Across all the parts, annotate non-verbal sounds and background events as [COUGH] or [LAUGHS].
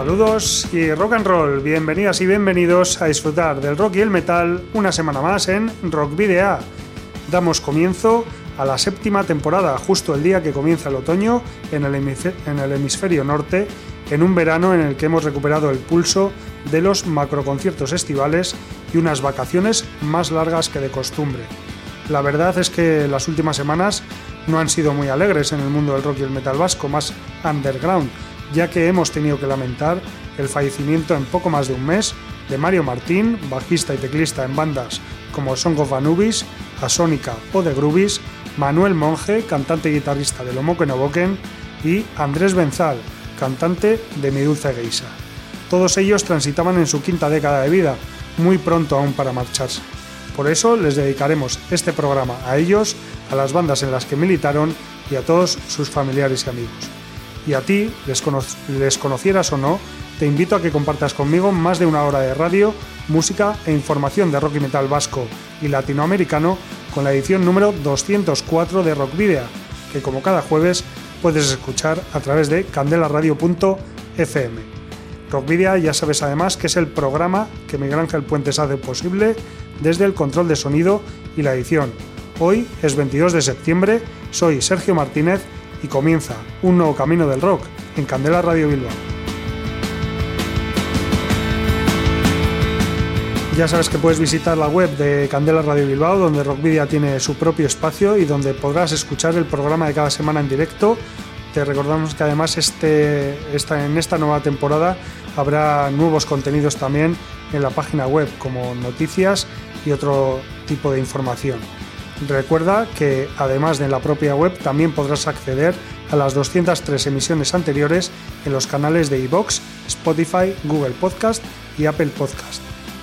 Saludos y rock and roll, bienvenidas y bienvenidos a disfrutar del rock y el metal una semana más en Rock Video. Damos comienzo a la séptima temporada, justo el día que comienza el otoño en el, hemisferio norte, en un verano en el que hemos recuperado el pulso de los macroconciertos estivales y unas vacaciones más largas que de costumbre. La verdad es que las últimas semanas no han sido muy alegres en el mundo del rock y el metal vasco, más underground, ya que hemos tenido que lamentar el fallecimiento en poco más de un mes de Mario Martín, bajista y teclista en bandas como Song of Anubis, Asónica o The Groovies, Manuel Monge, cantante y guitarrista de Lomo Boken, y Andrés Benzal, cantante de Mi Dulce Geisa. Todos ellos transitaban en su quinta década de vida, muy pronto aún para marcharse. Por eso les dedicaremos este programa a ellos, a las bandas en las que militaron y a todos sus familiares y amigos. Y a ti, les, conocieras o no, te invito a que compartas conmigo más de una hora de radio, música e información de rock y metal vasco y latinoamericano con la edición número 204 de Rock Video, que como cada jueves puedes escuchar a través de candelaradio.fm. Rockvidia ya sabes además que es el programa que Miguel Ángel Puentes hace posible desde el control de sonido y la edición. Hoy es 22 de septiembre, soy Sergio Martínez y comienza un nuevo camino del rock en Candela Radio Bilbao. Ya sabes que puedes visitar la web de Candela Radio Bilbao, donde Rockvidia tiene su propio espacio y donde podrás escuchar el programa de cada semana en directo. Te recordamos que además este, en esta nueva temporada habrá nuevos contenidos también en la página web, como noticias y otro tipo de información. Recuerda que además de en la propia web también podrás acceder a las 203 emisiones anteriores en los canales de iVoox, Spotify, Google Podcast y Apple Podcast.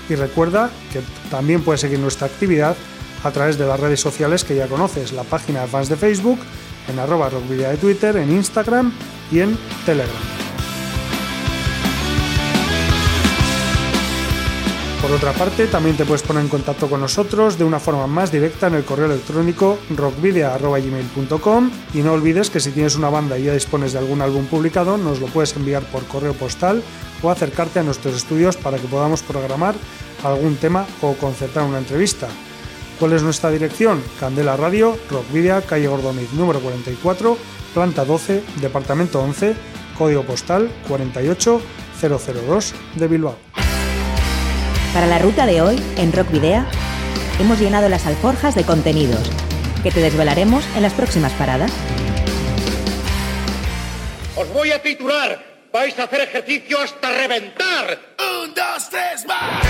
Y recuerda que también puedes seguir nuestra actividad a través de las redes sociales que ya conoces, la página de fans de Facebook, en arroba de Twitter, en Instagram y en Telegram. Por otra parte, también te puedes poner en contacto con nosotros de una forma más directa en el correo electrónico rockvidia.gmail.com y no olvides que si tienes una banda y ya dispones de algún álbum publicado, nos lo puedes enviar por correo postal o acercarte a nuestros estudios para que podamos programar algún tema o concertar una entrevista. ¿Cuál es nuestra dirección? Candela Radio, Rockvidia, calle Gordoniz número 44, planta 12, departamento 11, código postal 48002 de Bilbao. Para la ruta de hoy, en Rock Video, hemos llenado las alforjas de contenidos que te desvelaremos en las próximas paradas. Os voy a titular. Vais a hacer ejercicio hasta reventar. Un, dos, tres, más.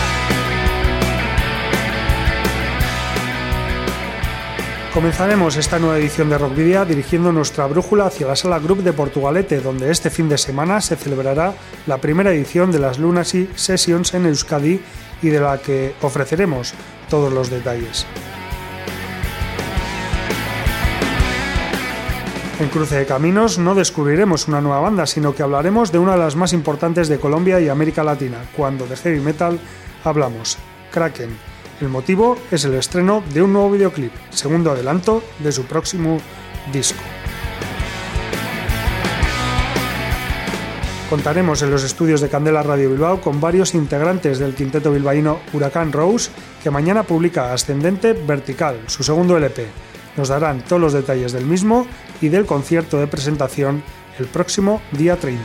Comenzaremos esta nueva edición de Rockvidia dirigiendo nuestra brújula hacia la sala Group de Portugalete, donde este fin de semana se celebrará la primera edición de las Lunacy Sessions en Euskadi y de la que ofreceremos todos los detalles. En Cruce de Caminos no descubriremos una nueva banda, sino que hablaremos de una de las más importantes de Colombia y América Latina, cuando de heavy metal hablamos, Kraken. El motivo es el estreno de un nuevo videoclip, segundo adelanto de su próximo disco. Contaremos en los estudios de Candela Radio Bilbao con varios integrantes del quinteto bilbaíno Huracán Rose, que mañana publica Ascendente Vertical, su segundo LP. Nos darán todos los detalles del mismo y del concierto de presentación el próximo día 30.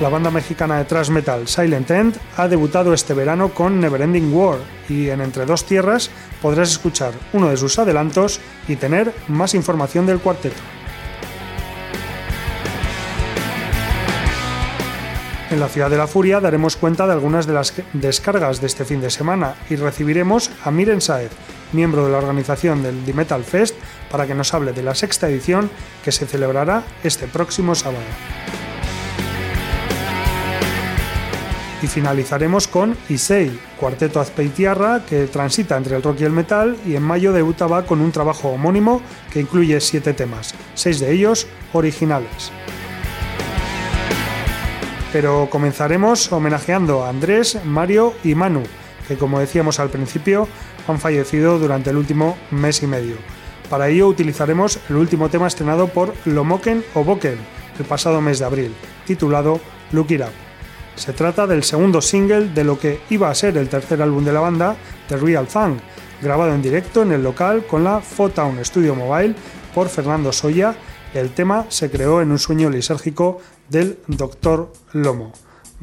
La banda mexicana de thrash metal Silent End ha debutado este verano con Neverending War y en Entre dos Tierras podrás escuchar uno de sus adelantos y tener más información del cuarteto. En la Ciudad de la Furia daremos cuenta de algunas de las descargas de este fin de semana y recibiremos a Miren Saed, miembro de la organización del The Metal Fest, para que nos hable de la sexta edición que se celebrará este próximo sábado. Y finalizaremos con Isei, cuarteto azpeitiarra que transita entre el rock y el metal y en mayo debutaba con un trabajo homónimo que incluye siete temas, seis de ellos originales. Pero comenzaremos homenajeando a Andrés, Mario y Manu, que como decíamos al principio han fallecido durante el último mes y medio. Para ello utilizaremos el último tema estrenado por Lomoken o Boken el pasado mes de abril, titulado Look It Up. Se trata del segundo single de lo que iba a ser el tercer álbum de la banda, The Real Thing, grabado en directo en el local con la Photown Studio Mobile por Fernando Soya. El tema se creó en un sueño lisérgico del Dr. Lomo.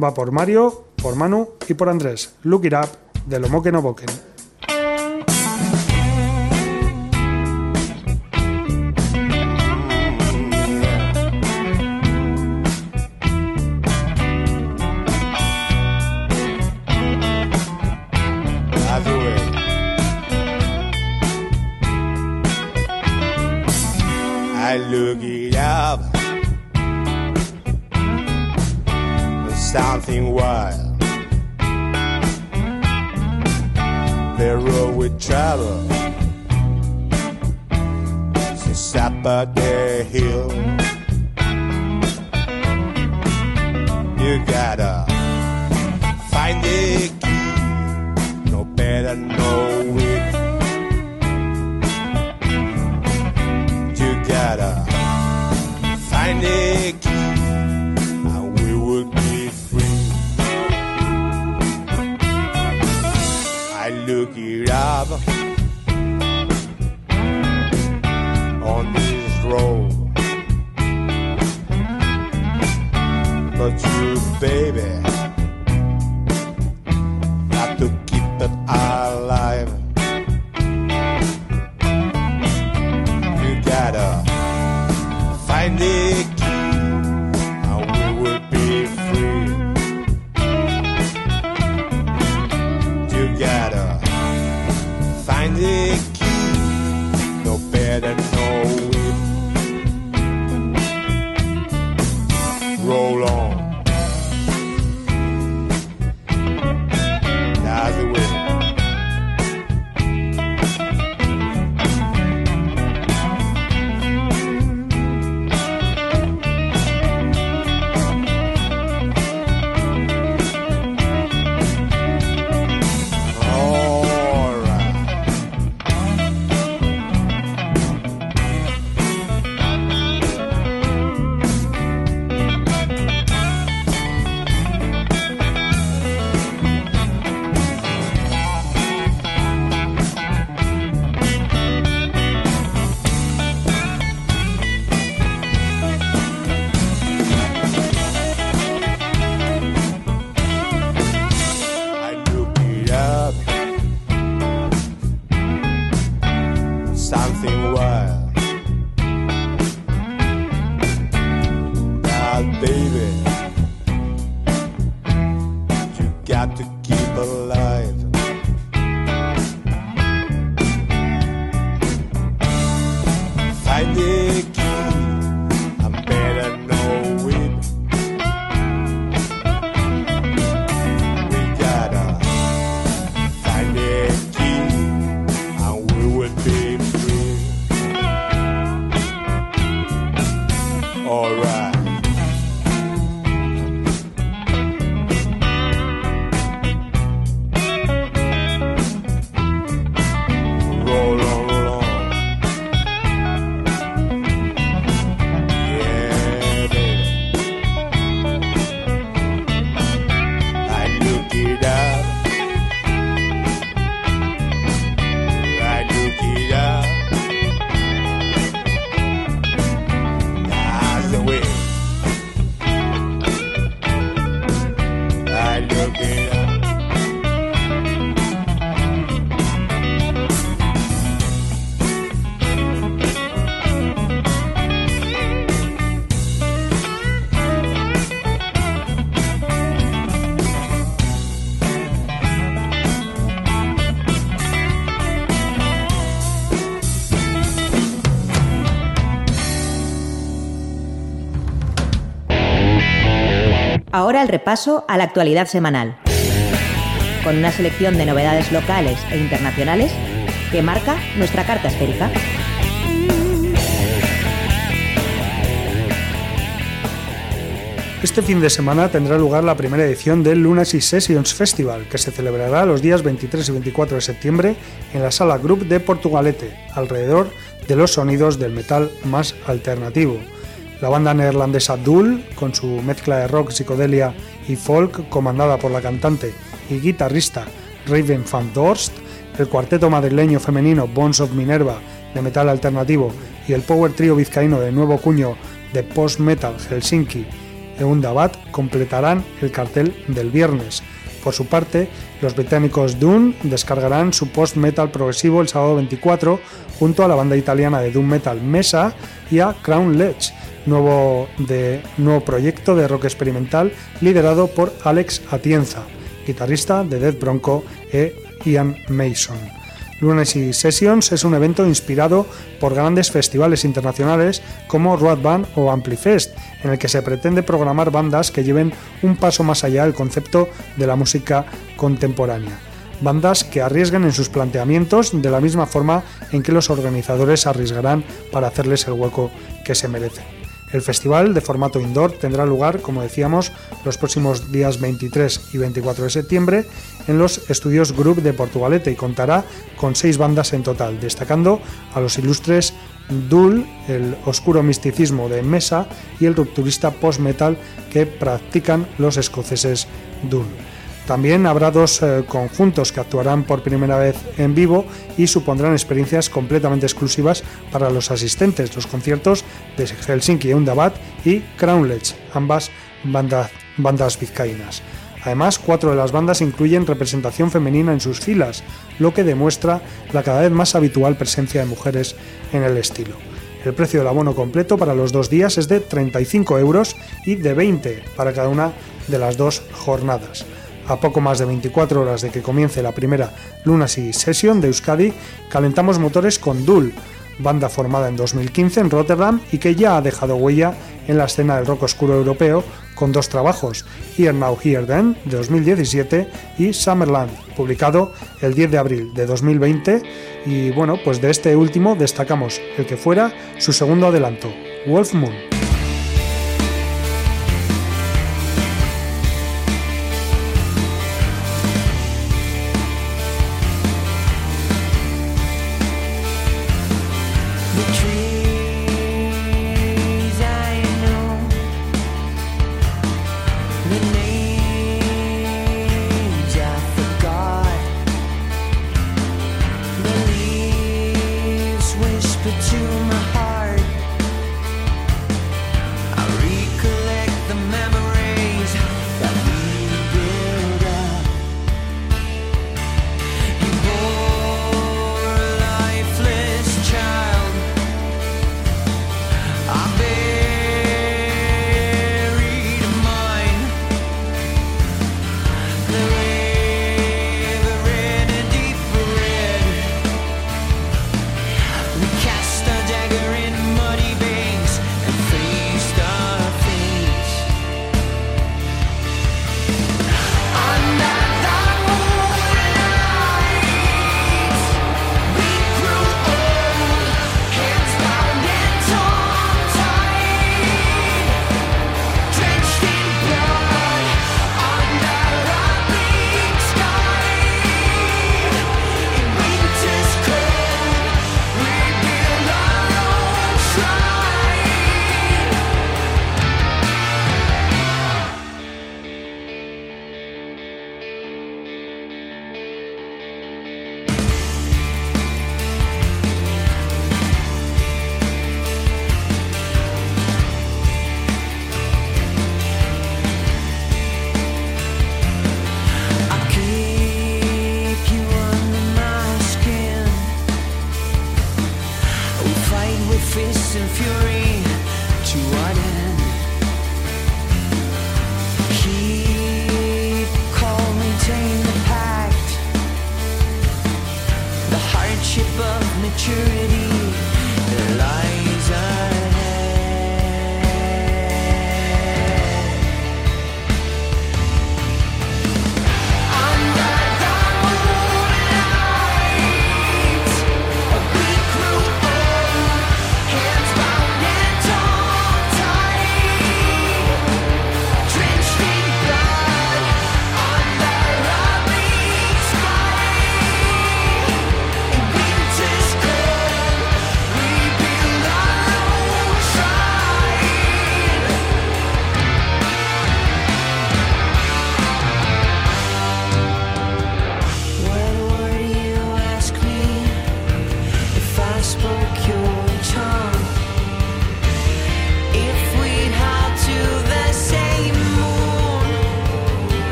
Va por Mario, por Manu y por Andrés. Look It Up de Lomo que no boquen. Something wild. The road we travel is up the hill. You gotta find the key, no better know it. You gotta panic and It up on this road, but you, baby. El repaso a la actualidad semanal, con una selección de novedades locales e internacionales que marca nuestra carta esférica. Este fin de semana tendrá lugar la primera edición del Lunacy Sessions Festival, que se celebrará los días 23 y 24 de septiembre en la Sala Group de Portugalete, alrededor de los sonidos del metal más alternativo. La banda neerlandesa Dul, con su mezcla de rock, psicodelia y folk, comandada por la cantante y guitarrista Raven van Dorst, el cuarteto madrileño femenino Bones of Minerva de metal alternativo y el power trio vizcaíno de nuevo cuño de post-metal Helsinki Eundabat completarán el cartel del viernes. Por su parte, los británicos Dune descargarán su post-metal progresivo el sábado 24 junto a la banda italiana de Doom Metal Mesa y a Crown Ledge, nuevo, de, nuevo proyecto de rock experimental liderado por Alex Atienza, guitarrista de Dead Bronco e Ian Mason. Lunacy Sessions es un evento inspirado por grandes festivales internacionales como Road Band o Amplifest, en el que se pretende programar bandas que lleven un paso más allá del concepto de la música contemporánea. Bandas que arriesguen en sus planteamientos de la misma forma en que los organizadores arriesgarán para hacerles el hueco que se merecen. El festival de formato indoor tendrá lugar, como decíamos, los próximos días 23 y 24 de septiembre en los estudios Group de Portugalete y contará con seis bandas en total, destacando a los ilustres Dul, el oscuro misticismo de Mesa y el rupturista post-metal que practican los escoceses Dul. También habrá dos eh, conjuntos que actuarán por primera vez en vivo y supondrán experiencias completamente exclusivas para los asistentes, los conciertos de Helsinki Undabat y Crownledge, ambas bandas vizcaínas. Además, cuatro de las bandas incluyen representación femenina en sus filas, lo que demuestra la cada vez más habitual presencia de mujeres en el estilo. El precio del abono completo para los dos días es de 35 euros y de 20 para cada una de las dos jornadas a poco más de 24 horas de que comience la primera Lunacy Session de Euskadi, calentamos motores con Dul, banda formada en 2015 en Rotterdam y que ya ha dejado huella en la escena del rock oscuro europeo con dos trabajos, Here Now Here Then de 2017 y Summerland, publicado el 10 de abril de 2020 y bueno, pues de este último destacamos el que fuera su segundo adelanto, Wolf Moon.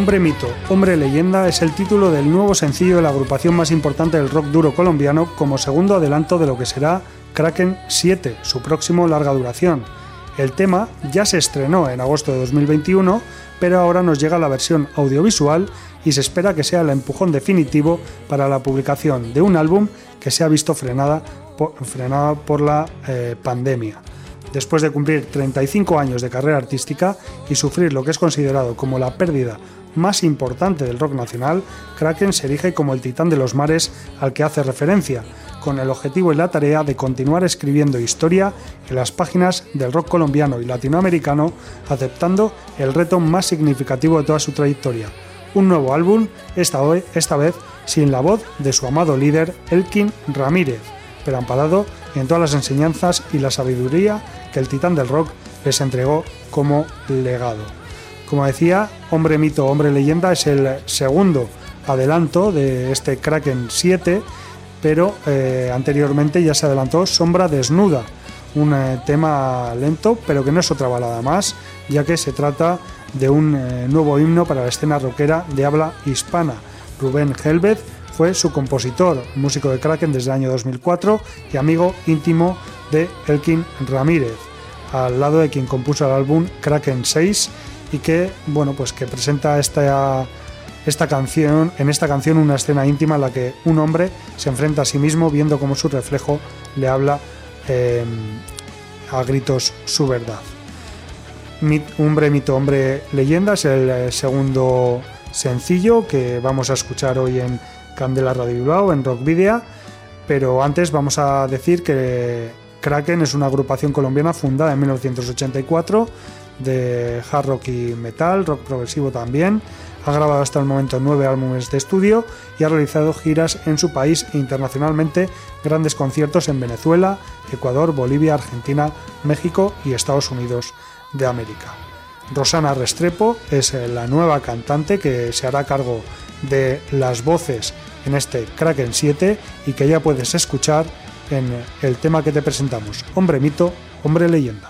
Hombre Mito, Hombre Leyenda es el título del nuevo sencillo de la agrupación más importante del rock duro colombiano como segundo adelanto de lo que será Kraken 7, su próximo larga duración. El tema ya se estrenó en agosto de 2021, pero ahora nos llega la versión audiovisual y se espera que sea el empujón definitivo para la publicación de un álbum que se ha visto frenada por, la eh, pandemia. Después de cumplir 35 años de carrera artística y sufrir lo que es considerado como la pérdida más importante del rock nacional, Kraken se erige como el titán de los mares al que hace referencia, con el objetivo y la tarea de continuar escribiendo historia en las páginas del rock colombiano y latinoamericano, aceptando el reto más significativo de toda su trayectoria, un nuevo álbum, esta, esta vez sin la voz de su amado líder Elkin Ramírez, pero amparado en todas las enseñanzas y la sabiduría que el titán del rock les entregó como legado. Como decía, Hombre Mito, Hombre Leyenda es el segundo adelanto de este Kraken 7, pero eh, anteriormente ya se adelantó Sombra Desnuda, un eh, tema lento, pero que no es otra balada más, ya que se trata de un eh, nuevo himno para la escena rockera de habla hispana. Rubén Helvez fue su compositor, músico de Kraken desde el año 2004 y amigo íntimo de Elkin Ramírez, al lado de quien compuso el álbum Kraken 6 y que, bueno, pues que presenta esta, esta canción, en esta canción una escena íntima en la que un hombre se enfrenta a sí mismo viendo cómo su reflejo le habla em, a gritos su verdad. hombre, mito, hombre, leyenda es el eh, segundo sencillo que vamos a escuchar hoy en Candela Radio Bilbao, en Rock Video, pero antes vamos a decir que Kraken es una agrupación colombiana fundada en 1984 de hard rock y metal, rock progresivo también. Ha grabado hasta el momento nueve álbumes de estudio y ha realizado giras en su país e internacionalmente, grandes conciertos en Venezuela, Ecuador, Bolivia, Argentina, México y Estados Unidos de América. Rosana Restrepo es la nueva cantante que se hará cargo de las voces en este Kraken 7 y que ya puedes escuchar en el tema que te presentamos, Hombre Mito, Hombre Leyenda.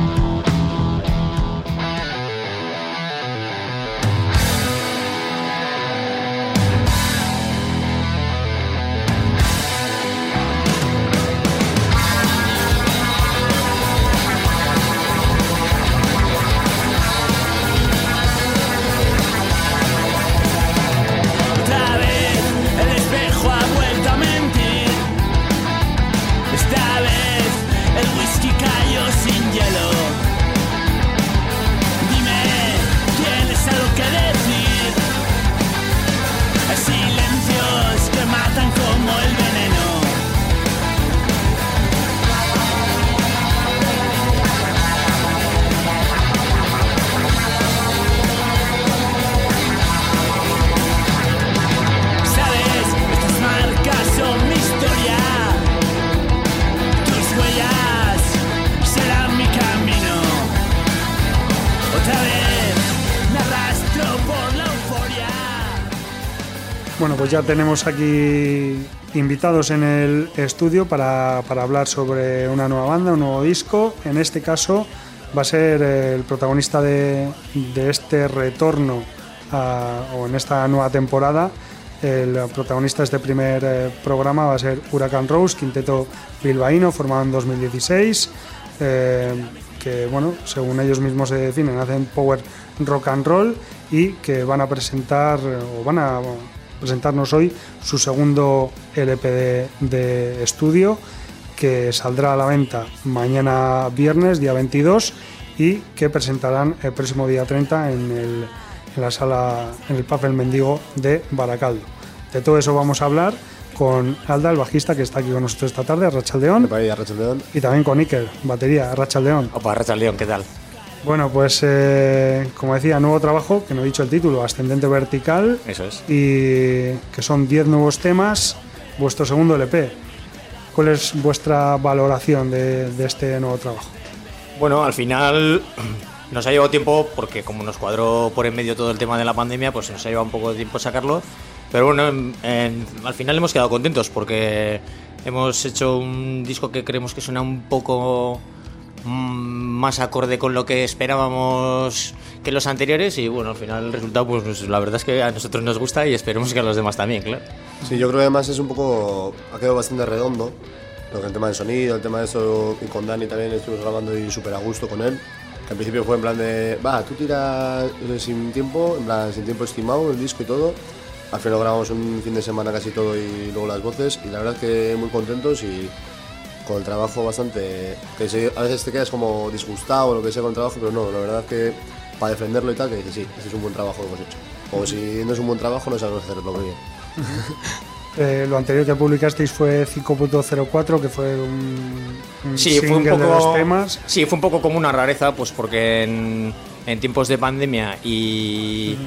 Ya tenemos aquí invitados en el estudio para, para hablar sobre una nueva banda, un nuevo disco. En este caso va a ser el protagonista de, de este retorno a- o en esta nueva temporada. El protagonista de este primer eh, programa va a ser Huracán Rose, quinteto bilbaíno formado en 2016. eh, que bueno, según ellos mismos se definen, hacen power rock and roll y que van a presentar o van a presentarnos hoy su segundo LP de, de estudio que saldrá a la venta mañana viernes, día 22, y que presentarán el próximo día 30 en, el- en la sala, en el Papel Mendigo de Baracaldo. De todo eso vamos a hablar con Alda, el bajista que está aquí con nosotros esta tarde, Rachaldeón, Rachaldeón. y también con Iker, batería, Rachaldeón. Opa, Racha León, ¿qué tal? Bueno, pues eh, como decía, nuevo trabajo, que no he dicho el título, Ascendente Vertical, Eso es. y que son 10 nuevos temas, vuestro segundo LP. ¿Cuál es vuestra valoración de, de este nuevo trabajo? Bueno, al final [CLEARS THROAT] nos ha llevado tiempo, porque como nos cuadró por en medio todo el tema de la pandemia, pues nos ha llevado un poco de tiempo sacarlo. Pero bueno, en- en- al final hemos quedado contentos porque hemos hecho un disco que creemos que suena un poco más acorde con lo que esperábamos que los anteriores y bueno, al final el resultado pues, pues, la verdad es que a nosotros nos gusta y esperemos que a los demás también, claro. Sí, yo creo que además es un poco. Ha quedado bastante redondo. Lo que el tema del sonido, el tema de eso. Y con Dani también estuvimos grabando y súper a gusto con él. Que al principio fue en plan de. Va, tú tiras sin tiempo, en plan, sin tiempo estimado, el disco y todo. Al final lo grabamos un fin de semana casi todo y luego las voces. Y la verdad es que muy contentos y con el trabajo bastante. que a veces te quedas como disgustado o lo que sea con el trabajo, pero no, la verdad es que para defenderlo y tal, que dices, sí, este es un buen trabajo que hemos hecho. O si no es un buen trabajo, no sabemos hacerlo bien. [LAUGHS] Eh, lo anterior que publicasteis fue 5.04, que fue un, un Sí, fue un single de poco. dos temas. Sí, fue un poco como una rareza, pues porque en, en tiempos de pandemia y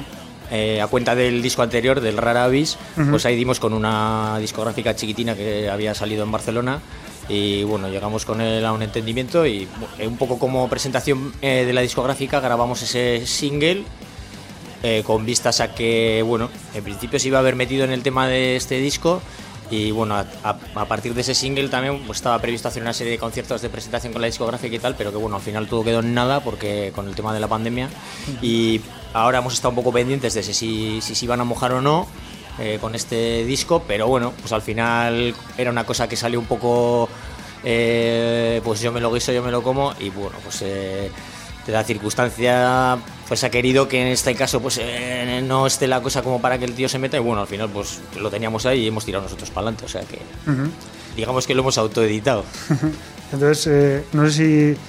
eh, a cuenta del disco anterior, del Rara Avis, pues ahí dimos con una discográfica chiquitina que había salido en Barcelona Y bueno, llegamos con él a un entendimiento y eh, un poco como presentación eh, de la discográfica grabamos ese single eh, con vistas a que, bueno, en principio se iba a haber metido en el tema de este disco y bueno, a, a- a partir de ese single también pues, estaba previsto hacer una serie de conciertos de presentación con la discográfica y tal, pero que bueno, al final todo quedó en nada porque con el tema de la pandemia y ahora hemos estado un poco pendientes de si si si se iban a mojar o no eh, con este disco, pero bueno, pues al final era una cosa que salió un poco, eh, pues yo me lo guiso, yo me lo como y bueno, pues eh, de la circunstancia pues ha querido que en este caso pues no esté la cosa como para que el tío se meta y bueno, al final pues lo teníamos ahí y hemos tirado nosotros para adelante, o sea que digamos que lo hemos autoeditado. Entonces, no sé si.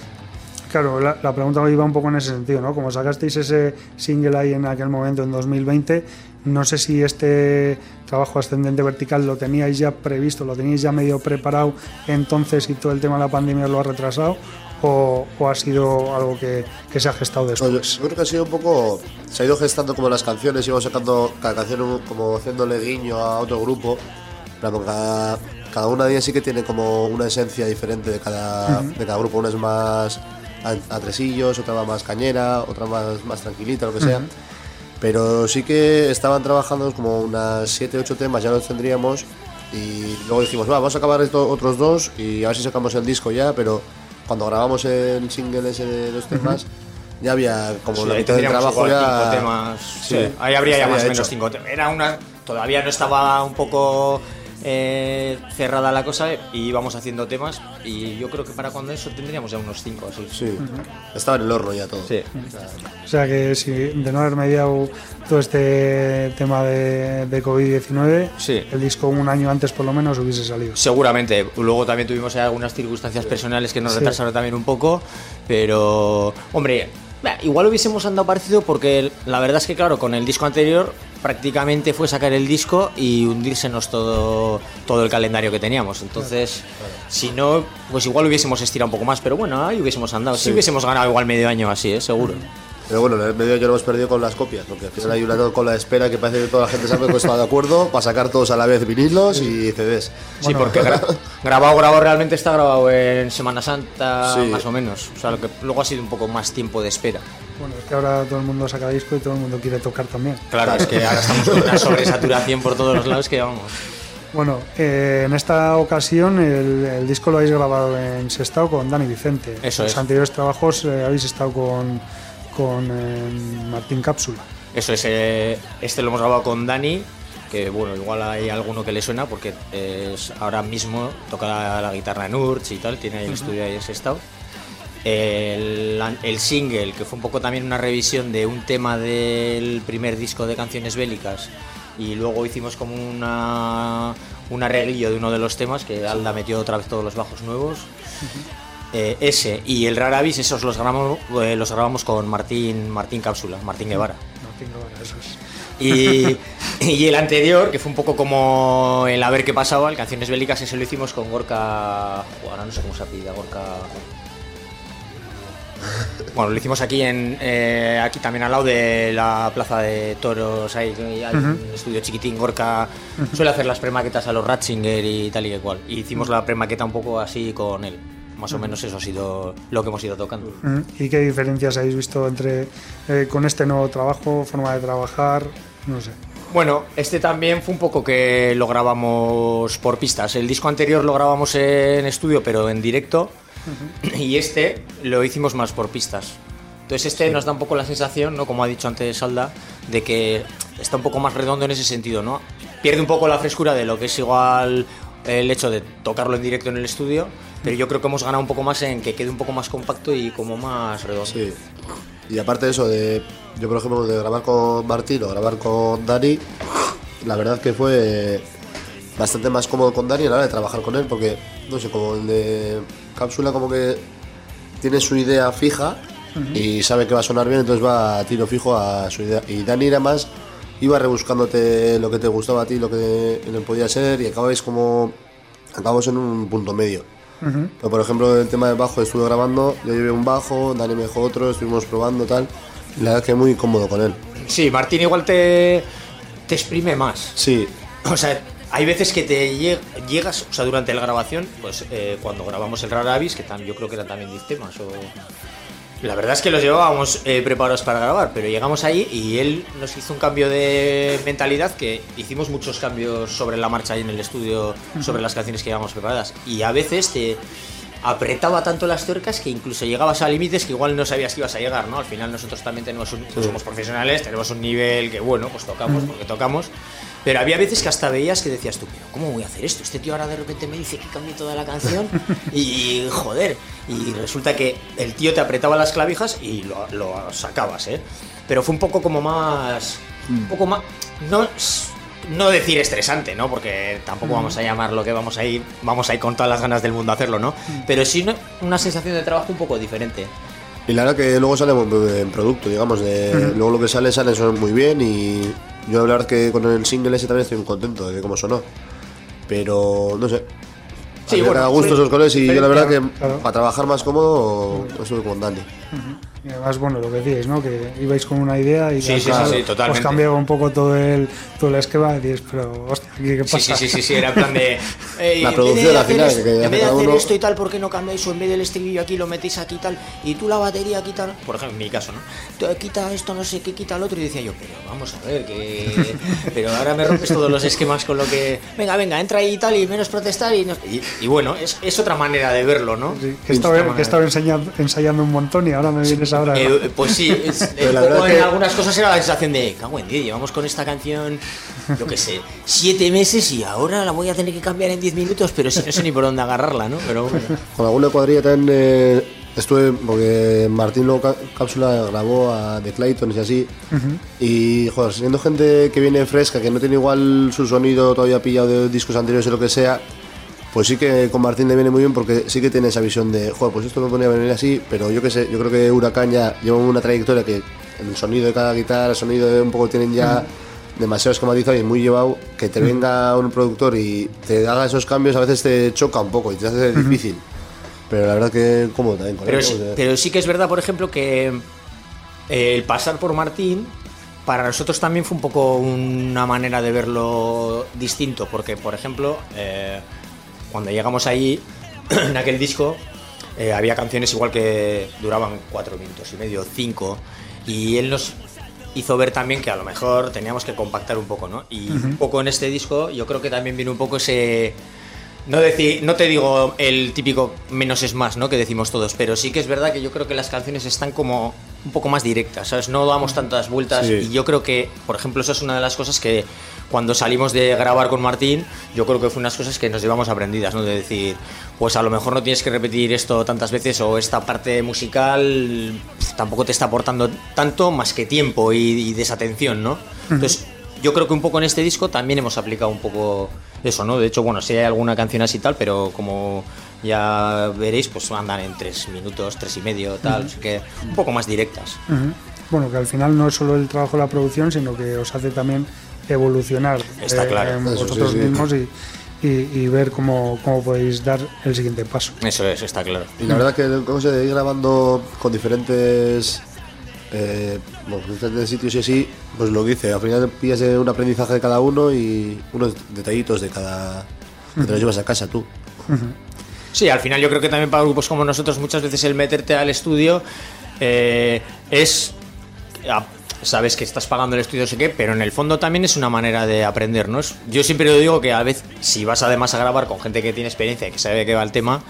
Claro, la, la pregunta iba un poco en ese sentido, ¿no? Como sacasteis ese single ahí en aquel momento, en 2020, no sé si este trabajo ascendente vertical lo teníais ya previsto, lo teníais ya medio preparado entonces y todo el tema de la pandemia lo ha retrasado, o, o ha sido algo que, que se ha gestado No, yo, después. creo que ha sido un poco. Se ha ido gestando como las canciones, íbamos sacando cada canción como haciéndole guiño a otro grupo. Cada, cada una de ellas sí que tiene como una esencia diferente de cada, de cada grupo. Una es más a, a tresillos, otra más cañera, otra más, más tranquilita, lo que sea. Pero sí que estaban trabajando como unas 7, 8 temas, ya los tendríamos. Y luego dijimos, va, vamos a acabar estos otros dos y a ver si sacamos el disco ya. Pero cuando grabamos el single ese de los temas, ya había como Sí, la mitad del trabajo ya. temas. Sí, Sí, ahí habría ya más o menos hecho. cinco temas. Era una. Todavía no estaba un poco eh, cerrada la cosa y íbamos haciendo temas. Y yo creo que para cuando eso tendríamos ya unos cinco así. Sí, estaba en el horno ya todo. Sí. O sea que si de no haber mediado todo este tema de, de COVID-19, Sí. el disco un año antes por lo menos hubiese salido. Seguramente. Luego también tuvimos algunas circunstancias personales que nos Sí. retrasaron también un poco. Pero, hombre, bah, igual hubiésemos andado parecido porque la verdad es que, claro, con el disco anterior prácticamente fue sacar el disco y hundírsenos todo, todo el calendario que teníamos. Entonces, si no, pues igual hubiésemos estirado un poco más. Pero bueno, ahí hubiésemos andado. Sí, hubiésemos ganado igual medio año así, ¿eh? seguro. Pero bueno, en el medio ya lo hemos perdido con las copias, porque al final hay una cola de espera que parece que toda la gente sabe que está de acuerdo para sacar todos a la vez vinilos y CDs. Sí, porque gra- grabado, grabado realmente está grabado en Semana Santa, Sí. más o menos. O sea, lo que luego ha sido un poco más tiempo de espera. Bueno, es que ahora todo el mundo saca disco y todo el mundo quiere tocar también. Claro, es que ahora estamos con una sobresaturación por todos los lados que vamos. Bueno, eh, en esta ocasión el, el disco lo habéis grabado en Sestao con Dani Vicente. Eso Los es. anteriores trabajos eh, habéis estado con, con eh, Martín Cápsula. Eso es, eh, este lo hemos grabado con Dani, que bueno, igual hay alguno que le suena porque es, ahora mismo toca la, la guitarra en Urch y tal, tiene ahí el estudio ahí en Sestao. El, el single, que fue un poco también una revisión de un tema del primer disco de canciones bélicas, y luego hicimos como una, un arreglillo de uno de los temas, que Alda metió otra vez todos los bajos nuevos. Eh, ese y el Raravis, esos los grabamos, eh, los grabamos con Martín, Martín Cápsula, Martín Guevara. Martín Guevara, eso es. Y, [LAUGHS] y el anterior, que fue un poco como el a ver qué pasaba, el Canciones Bélicas, ese lo hicimos con Gorka. Ahora no sé cómo se apellida, Gorka. Bueno, lo hicimos aquí en eh, aquí también al lado de la plaza de toros, hay un estudio chiquitín, Gorka suele hacer las premaquetas a los Ratzinger y tal y que cual. Y hicimos la premaqueta un poco así con él. Más o menos eso ha sido lo que hemos ido tocando. Mm, ¿Y qué diferencias habéis visto entre eh, con este nuevo trabajo, forma de trabajar? No sé. Bueno, este también fue un poco que lo grabamos por pistas. El disco anterior lo grabamos en estudio, pero en directo. Y este lo hicimos más por pistas. Entonces este nos da un poco la sensación, ¿no? Como ha dicho antes Salda, de que está un poco más redondo en ese sentido, ¿no? Pierde un poco la frescura de lo que es igual el hecho de tocarlo en directo en el estudio, pero yo creo que hemos ganado un poco más en que quede un poco más compacto y como más redondo. Sí. Y aparte de eso, de, yo por ejemplo, de grabar con Martín o grabar con Dani, la verdad que fue bastante más cómodo con Dani a la hora de trabajar con él, porque, no sé, como el de Cápsula, como que tiene su idea fija y sabe que va a sonar bien, entonces va a tiro fijo a su idea. Y Dani era más, iba rebuscándote lo que te gustaba a ti, lo que le podía ser, y acabáis como. Acabamos en un punto medio. Pero, por ejemplo, el tema del bajo estuve grabando, yo llevé un bajo, Dani me dejó otro, estuvimos probando tal. Y la verdad que muy cómodo con él. Sí, Martín igual te, te exprime más. Sí, O sea, hay veces que te lleg- llegas, o sea, durante la grabación, pues eh, cuando grabamos el Rara Avis, que yo creo que eran también 10 temas, o... La verdad es que los llevábamos eh, preparados para grabar, pero llegamos ahí y él nos hizo un cambio de mentalidad que hicimos muchos cambios sobre la marcha ahí en el estudio, sobre las canciones que llevábamos preparadas. Y a veces te apretaba tanto las tuercas que incluso llegabas a límites que igual no sabías que ibas a llegar, ¿no? Al final nosotros también tenemos un, pues somos profesionales, tenemos un nivel que bueno, pues tocamos porque tocamos. Pero había veces que hasta veías que decías tú, pero ¿cómo voy a hacer esto? Este tío ahora de repente me dice que cambie toda la canción y joder. Y resulta que el tío te apretaba las clavijas y lo, lo sacabas, ¿eh? Pero fue un poco como más... Un poco más... No, no decir estresante, ¿no? Porque tampoco vamos a llamar lo que vamos a ir, vamos a ir con todas las ganas del mundo a hacerlo, ¿no? Pero sí una, una sensación de trabajo un poco diferente. Y la verdad que luego sale en producto, digamos. De, Luego lo que sale, sale son muy bien. Y yo la verdad que con el single ese también estoy muy contento de cómo sonó. Pero no sé. Sí, Sí, bueno, a gusto esos colores. Y yo la verdad que claro. para trabajar más cómodo, estuve con Dani. Y además, bueno, lo que decíais, ¿no? Que ibais con una idea y Sí, sí, final sí, sí, totalmente. os cambiaba un poco todo el, todo el esquema y dices, pero, hostia, ¿qué, qué Sí, pasa? sí, sí, sí, sí, era en plan de. [LAUGHS] La producción de al final, esto- que en vez de hacer uno- esto y tal, ¿por qué no cambiáis? O en vez del estribillo aquí lo metéis aquí y tal, y tú la batería aquí tal. Por ejemplo, en mi caso, ¿no? Tú, Quita esto, no sé qué, quita el otro. Y decía yo, pero vamos a ver, que. [LAUGHS] Pero ahora me rompes todos los esquemas con lo que. Venga, venga, entra ahí y tal, y menos protestar. Y, no- y, y bueno, es, es otra manera de verlo, ¿no? Sí, que estaba, que estaba ensayando, ensayando un montón y ahora me vienes ahora. ¿no? Eh, pues sí, es- [LAUGHS] la poco en que- algunas cosas era la sensación de, cago en 10, llevamos con esta canción, yo qué sé, siete meses y ahora la voy a tener que cambiar en 10 minutos, pero si no sé ni por dónde agarrarla, ¿no? Pero bueno. Con alguna cuadrilla también eh, estuve, porque Martín luego Cá- Cápsula grabó a The Claytons y así. Y, joder, siendo gente que viene fresca, que no tiene igual su sonido todavía pillado de discos anteriores o lo que sea, pues sí que con Martín le viene muy bien porque sí que tiene esa visión de, joder, pues esto me ponía a venir así, pero yo qué sé, yo creo que Huracán ya lleva una trayectoria que el sonido de cada guitarra, el sonido de un poco tienen ya demasiado esquematizado y muy llevado, que te venga un productor y te haga esos cambios a veces te choca un poco y te hace difícil. Pero la verdad que cómodo también con Pero sí, pero sí que es verdad, por ejemplo, que eh, el pasar por Martín para nosotros también fue un poco una manera de verlo distinto, porque, por ejemplo, eh, cuando llegamos ahí, [CLEARS THROAT] en aquel disco, eh, había canciones igual que duraban cuatro minutos y medio, cinco, y él nos hizo ver también que a lo mejor teníamos que compactar un poco, ¿no? Y un poco en este disco yo creo que también viene un poco ese... No, decir, no te digo el típico menos es más, ¿no? Que decimos todos, pero sí que es verdad que yo creo que las canciones están como un poco más directas, ¿sabes? No damos tantas vueltas Sí. y yo creo que, por ejemplo, eso es una de las cosas que cuando salimos de grabar con Martín, yo creo que fue unas cosas que nos llevamos aprendidas, ¿no? De decir, pues a lo mejor no tienes que repetir esto tantas veces o esta parte musical tampoco te está aportando tanto más que tiempo y, y desatención, ¿no? Entonces, yo creo que un poco en este disco también hemos aplicado un poco eso, ¿no? De hecho, bueno, sí hay alguna canción así tal, pero como ya veréis, pues andan en tres minutos, tres y medio, tal, así que un poco más directas. Bueno, que al final no es solo el trabajo de la producción, sino que os hace también evolucionar Está claro. en Eso, vosotros sí, sí. mismos y, y- y ver cómo, cómo podéis dar el siguiente paso. Eso es, está claro. Y la verdad que cosa de ir grabando con diferentes, eh, bueno, diferentes sitios y así, pues lo que dice, al final pillas un aprendizaje de cada uno y unos detallitos de cada... que te los llevas a casa tú. Sí, al final yo creo que también para grupos como nosotros muchas veces el meterte al estudio eh, es... a- Sabes que estás pagando el estudio, no sé qué, pero en el fondo también es una manera de aprender, ¿no? Yo siempre lo digo que a veces, si vas además a grabar con gente que tiene experiencia y que sabe de qué va el tema,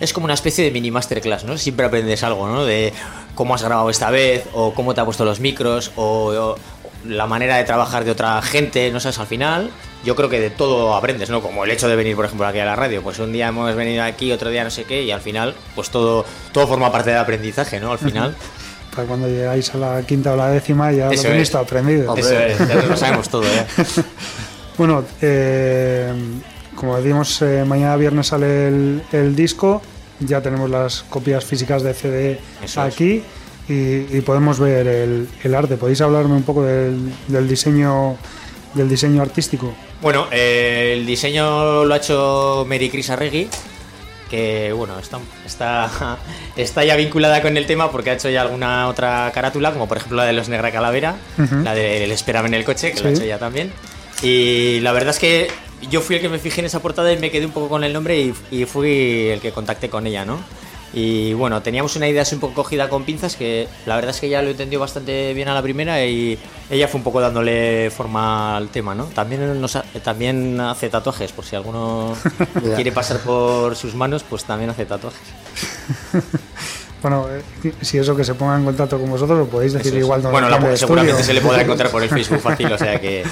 es como una especie de mini masterclass, ¿no? Siempre aprendes algo, ¿no? De cómo has grabado esta vez, o cómo te ha puesto los micros, o, o la manera de trabajar de otra gente, ¿no sabes? Al final, yo creo que de todo aprendes, ¿no? Como el hecho de venir, por ejemplo, aquí a la radio. Pues un día hemos venido aquí, otro día no sé qué, y al final, pues todo, todo forma parte del aprendizaje, ¿no? Al final. Para cuando llegáis a la quinta o la décima ya Eso lo tenéis todo aprendido. Eso es, ya lo sabemos todo, ¿eh? [LAUGHS] Bueno, eh, como decimos, eh, mañana viernes sale el, el disco, ya tenemos las copias físicas de CD Eso aquí y, y podemos ver el, el arte. ¿Podéis hablarme un poco del, del diseño del diseño artístico? Bueno, eh, el diseño lo ha hecho Mary Chris Arregui, que bueno, está, está, [LAUGHS] está ya vinculada con el tema porque ha hecho ya alguna otra carátula, como por ejemplo la de los Negra Calavera, la del Espérame en el coche, que lo ha hecho ya también. Y la verdad es que yo fui el que me fijé en esa portada y me quedé un poco con el nombre y, y fui el que contacté con ella, ¿no? Y bueno, teníamos una idea así un poco cogida con pinzas que la verdad es que ella lo entendió bastante bien a la primera y ella fue un poco dándole forma al tema, ¿no? También, nos ha- también hace tatuajes, por si alguno [LAUGHS] quiere pasar por sus manos, pues también hace tatuajes. [LAUGHS] Bueno, eh, si eso que se ponga en contacto con vosotros, lo podéis decir es. igual. bueno, la- seguramente estudio. se le podrá encontrar por el [LAUGHS] Facebook fácil, o sea que...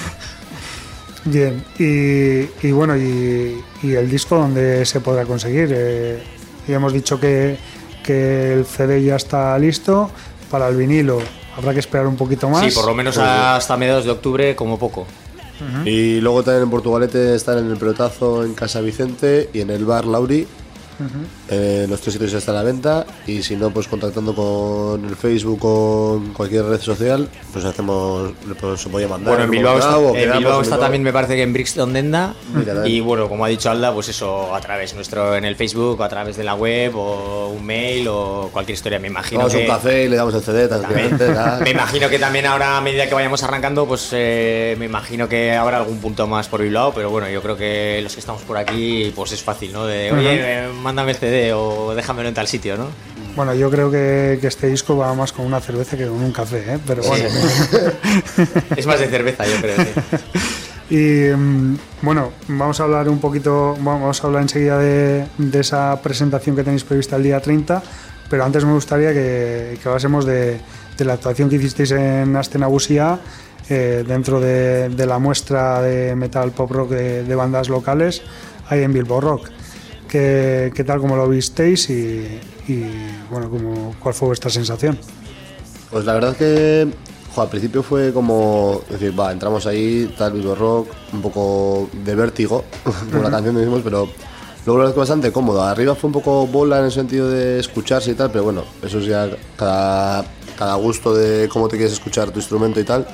Bien, y, y bueno, y, y el disco donde se podrá conseguir. Eh, ya hemos dicho que, que el CD ya está listo. Para el vinilo habrá que esperar un poquito más. Sí, por lo menos hasta mediados de octubre como poco. Y luego también en Portugalete están en el pelotazo en Casa Vicente y en el bar Lauri. Eh, los tres sitios están a la venta y si no, pues contactando con el Facebook o con cualquier red social, pues hacemos, pues, se puede mandar. Bueno, en Bilbao, está, o en Bilbao también, me parece que en Brixton Denda. Mira. Y bueno, como ha dicho Alda, pues eso a través nuestro en el Facebook, a través de la web, o un mail, o cualquier historia. Me imagino Vamos a un café y le damos el CD nada. [LAUGHS] Me imagino que también ahora, a medida que vayamos arrancando, pues eh, me imagino que habrá algún punto más por Bilbao, pero bueno, yo creo que los que estamos por aquí, pues es fácil, ¿no? De, oye, eh, mándame el CD o déjamelo en tal sitio, ¿no? Bueno, yo creo que, que este disco va más con una cerveza que con un café, ¿eh? pero bueno. [LAUGHS] Es más de cerveza, yo creo. sí. [LAUGHS] Y mm, bueno, vamos a hablar un poquito, vamos a hablar enseguida de, de esa presentación que tenéis prevista el día 30, pero antes me gustaría que, que hablásemos de, de la actuación que hicisteis en Astenagusia eh, dentro de, de la muestra de metal pop rock de, bandas locales ahí en Bilbao Rock. ¿Qué, qué tal, cómo lo visteis y, y, bueno, cómo, cuál fue vuestra sensación? Pues la verdad es que jo, al principio fue como decir, va, entramos ahí, tal, Bilbo Rock, un poco de vértigo, [LAUGHS] como la canción decimos, pero luego la verdad es que bastante cómodo. Arriba fue un poco bola en el sentido de escucharse y tal, pero bueno, eso es ya cada, cada gusto de cómo te quieres escuchar tu instrumento y tal.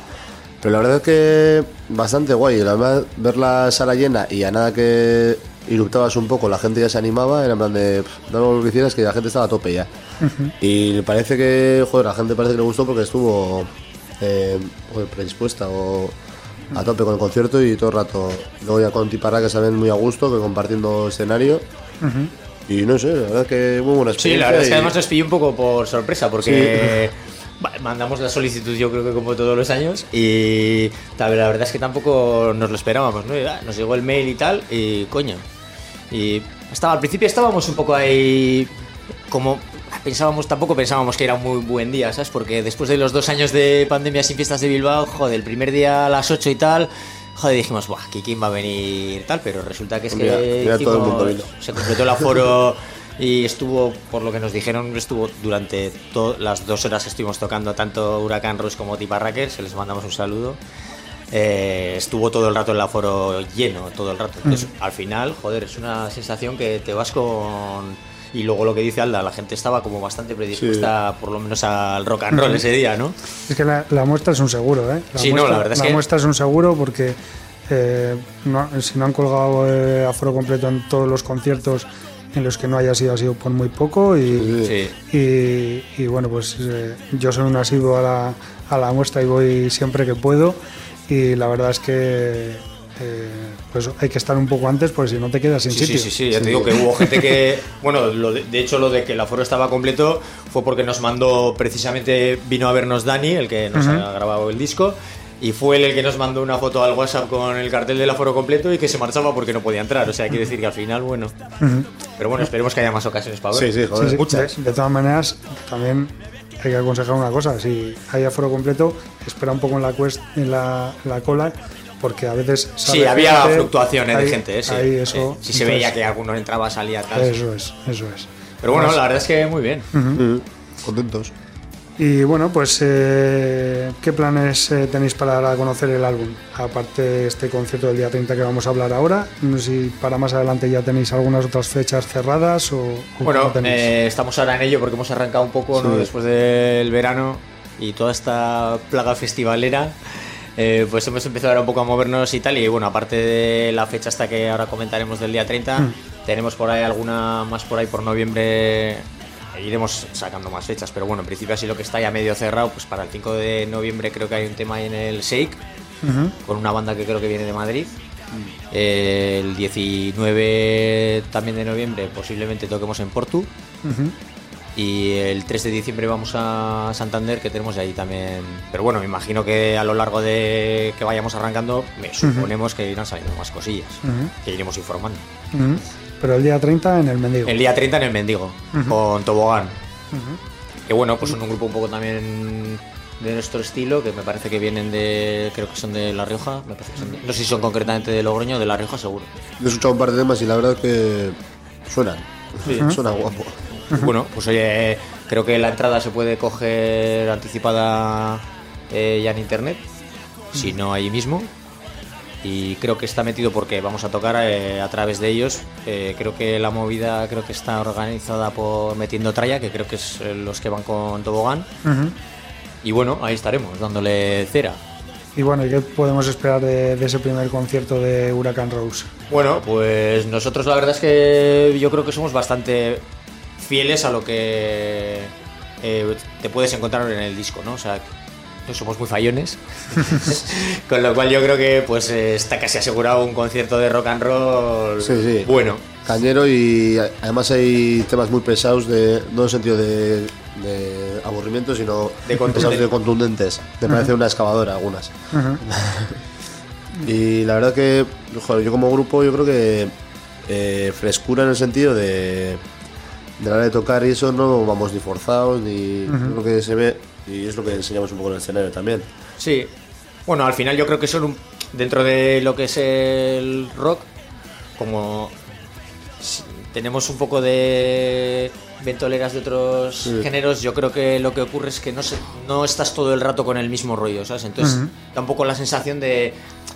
Pero la verdad es que bastante guay, la verdad, ver la sala llena y a nada que irruptabas un poco, la gente ya se animaba, era en plan de, "Pff, no lo que hicieras, que la gente estaba a tope ya. Y parece que, joder, la gente parece que le gustó porque estuvo eh, joder, predispuesta o a tope con el concierto y todo el rato. Luego ya con Tiparra que saben muy a gusto, que compartiendo escenario. Y no sé, la verdad es que muy buena Sí, experiencia. la verdad es que además nos pilló un poco por sorpresa porque mandamos la solicitud yo creo que como todos los años y tal, la verdad es que tampoco nos lo esperábamos, ¿no? Ah, Nos llegó el mail y tal y coño. Y estaba al principio estábamos un poco ahí como pensábamos tampoco pensábamos que era un muy buen día, ¿sabes? Porque después de los dos años de pandemia sin fiestas de Bilbao, joder, el primer día a las 8 y tal, joder, dijimos, buah, ¿qui- ¿quién va a venir tal? Pero resulta que es Mira, que mira todo el mundo hicimos- se completó el aforo [LAUGHS] y estuvo, por lo que nos dijeron, estuvo durante las dos horas que estuvimos tocando tanto Huracán Rush como Tiparraker, se les mandamos un saludo. eh, estuvo todo el rato el aforo lleno, todo el rato. Entonces, al final, joder, es una sensación que te vas con. Y luego lo que dice Alda, la gente estaba como bastante predispuesta, por lo menos al rock and roll ese día, ¿no? Es que la, la muestra es un seguro, ¿eh? La Sí, no, muestra, la verdad es que- muestra es un seguro porque eh, no- si no han colgado eh, aforo completo en todos los conciertos en los que no haya sido, ha sido por muy poco y, Sí. y, y, bueno, pues eh, yo soy un asiduo a la, a la muestra y voy siempre que puedo y la verdad es que eh, pues hay que estar un poco antes porque si no te quedas sin Sí, sitio. sí, sí, sí, ya te digo que hubo [LAUGHS] gente que, bueno, lo de, de hecho lo de que el aforo estaba completo fue porque nos mandó, precisamente vino a vernos Dani, el que nos ha grabado el disco, y fue él el que nos mandó una foto al WhatsApp con el cartel del aforo completo y que se marchaba porque no podía entrar, o sea, quiere decir que al final, bueno, pero bueno, esperemos que haya más ocasiones para ver. Sí, sí, joder. Sí, sí. Muchas. De, de todas maneras, también hay que aconsejar una cosa: si hay aforo completo, espera un poco en la, cuest- en la, la cola, porque a veces. Sí, había gente, fluctuaciones ahí- de gente, eh, sí. ahí eso, Sí, Si se entonces, veía que alguno entraba, salía, tal. Eso es, eso es. Pero bueno, Más- la verdad es que muy bien. Mm, Contentos. Y bueno, pues, eh, ¿qué planes eh, tenéis para conocer el álbum? Aparte de este concierto del día 30 que vamos a hablar ahora, no sé si para más adelante ya tenéis algunas otras fechas cerradas o, o Bueno, eh, estamos ahora en ello porque hemos arrancado un poco después del verano y toda esta plaga festivalera. eh, pues hemos empezado ahora un poco a movernos y tal. Y bueno, aparte de la fecha hasta que ahora comentaremos del día 30, Mm. tenemos por ahí alguna más por ahí por noviembre. Iremos sacando más fechas, pero bueno, en principio así lo que está ya medio cerrado, pues para el 5 de noviembre creo que hay un tema ahí en el Shake, con una banda que creo que viene de Madrid. Eh, el 19 también de noviembre posiblemente toquemos en Portu. Y el 3 de diciembre vamos a Santander, que tenemos ahí también. Pero bueno, me imagino que a lo largo de que vayamos arrancando, me suponemos que irán saliendo más cosillas, que iremos informando. Pero el día 30 en el Mendigo. El día 30 en el Mendigo, con Tobogán. Que bueno, pues son un grupo un poco también de nuestro estilo, que me parece que vienen de. Creo que son de La Rioja. me parece que son de- no sé si son concretamente de Logroño o de La Rioja, seguro. Yo he escuchado un par de temas y la verdad es que suenan. [LAUGHS] Suena guapo. Bueno, pues oye, creo que la entrada se puede coger anticipada eh, ya en internet, si no ahí mismo. Y creo que está metido porque vamos a tocar eh, a través de ellos. Eh, creo que la movida creo que está organizada por Metiendo Traya, que creo que es eh, los que van con Tobogán. Y bueno, ahí estaremos, dándole cera. Y bueno, ¿y qué podemos esperar de, de ese primer concierto de Huracán Rose? Bueno, pues nosotros la verdad es que yo creo que somos bastante fieles a lo que eh, te puedes encontrar en el disco, ¿no? O sea, no somos muy fallones. [LAUGHS] Con lo cual yo creo que pues eh, está casi asegurado un concierto de rock and roll Sí, sí. bueno. Cañero y además hay temas muy pesados, de, no en el sentido de, de aburrimiento, sino De contundente. pesados de contundentes. Me parece una excavadora algunas. [LAUGHS] y la verdad que, joder, yo como grupo, yo creo que eh, frescura en el sentido de, de la hora de tocar y eso no vamos ni forzados, ni yo creo que se ve, y es lo que enseñamos un poco en el escenario también. Sí. Bueno, al final yo creo que son un- dentro de lo que es el rock, como tenemos un poco de ventoleras de otros géneros, yo creo que lo que ocurre es que no, se- no estás todo el rato con el mismo rollo, ¿sabes? Entonces da un poco la sensación de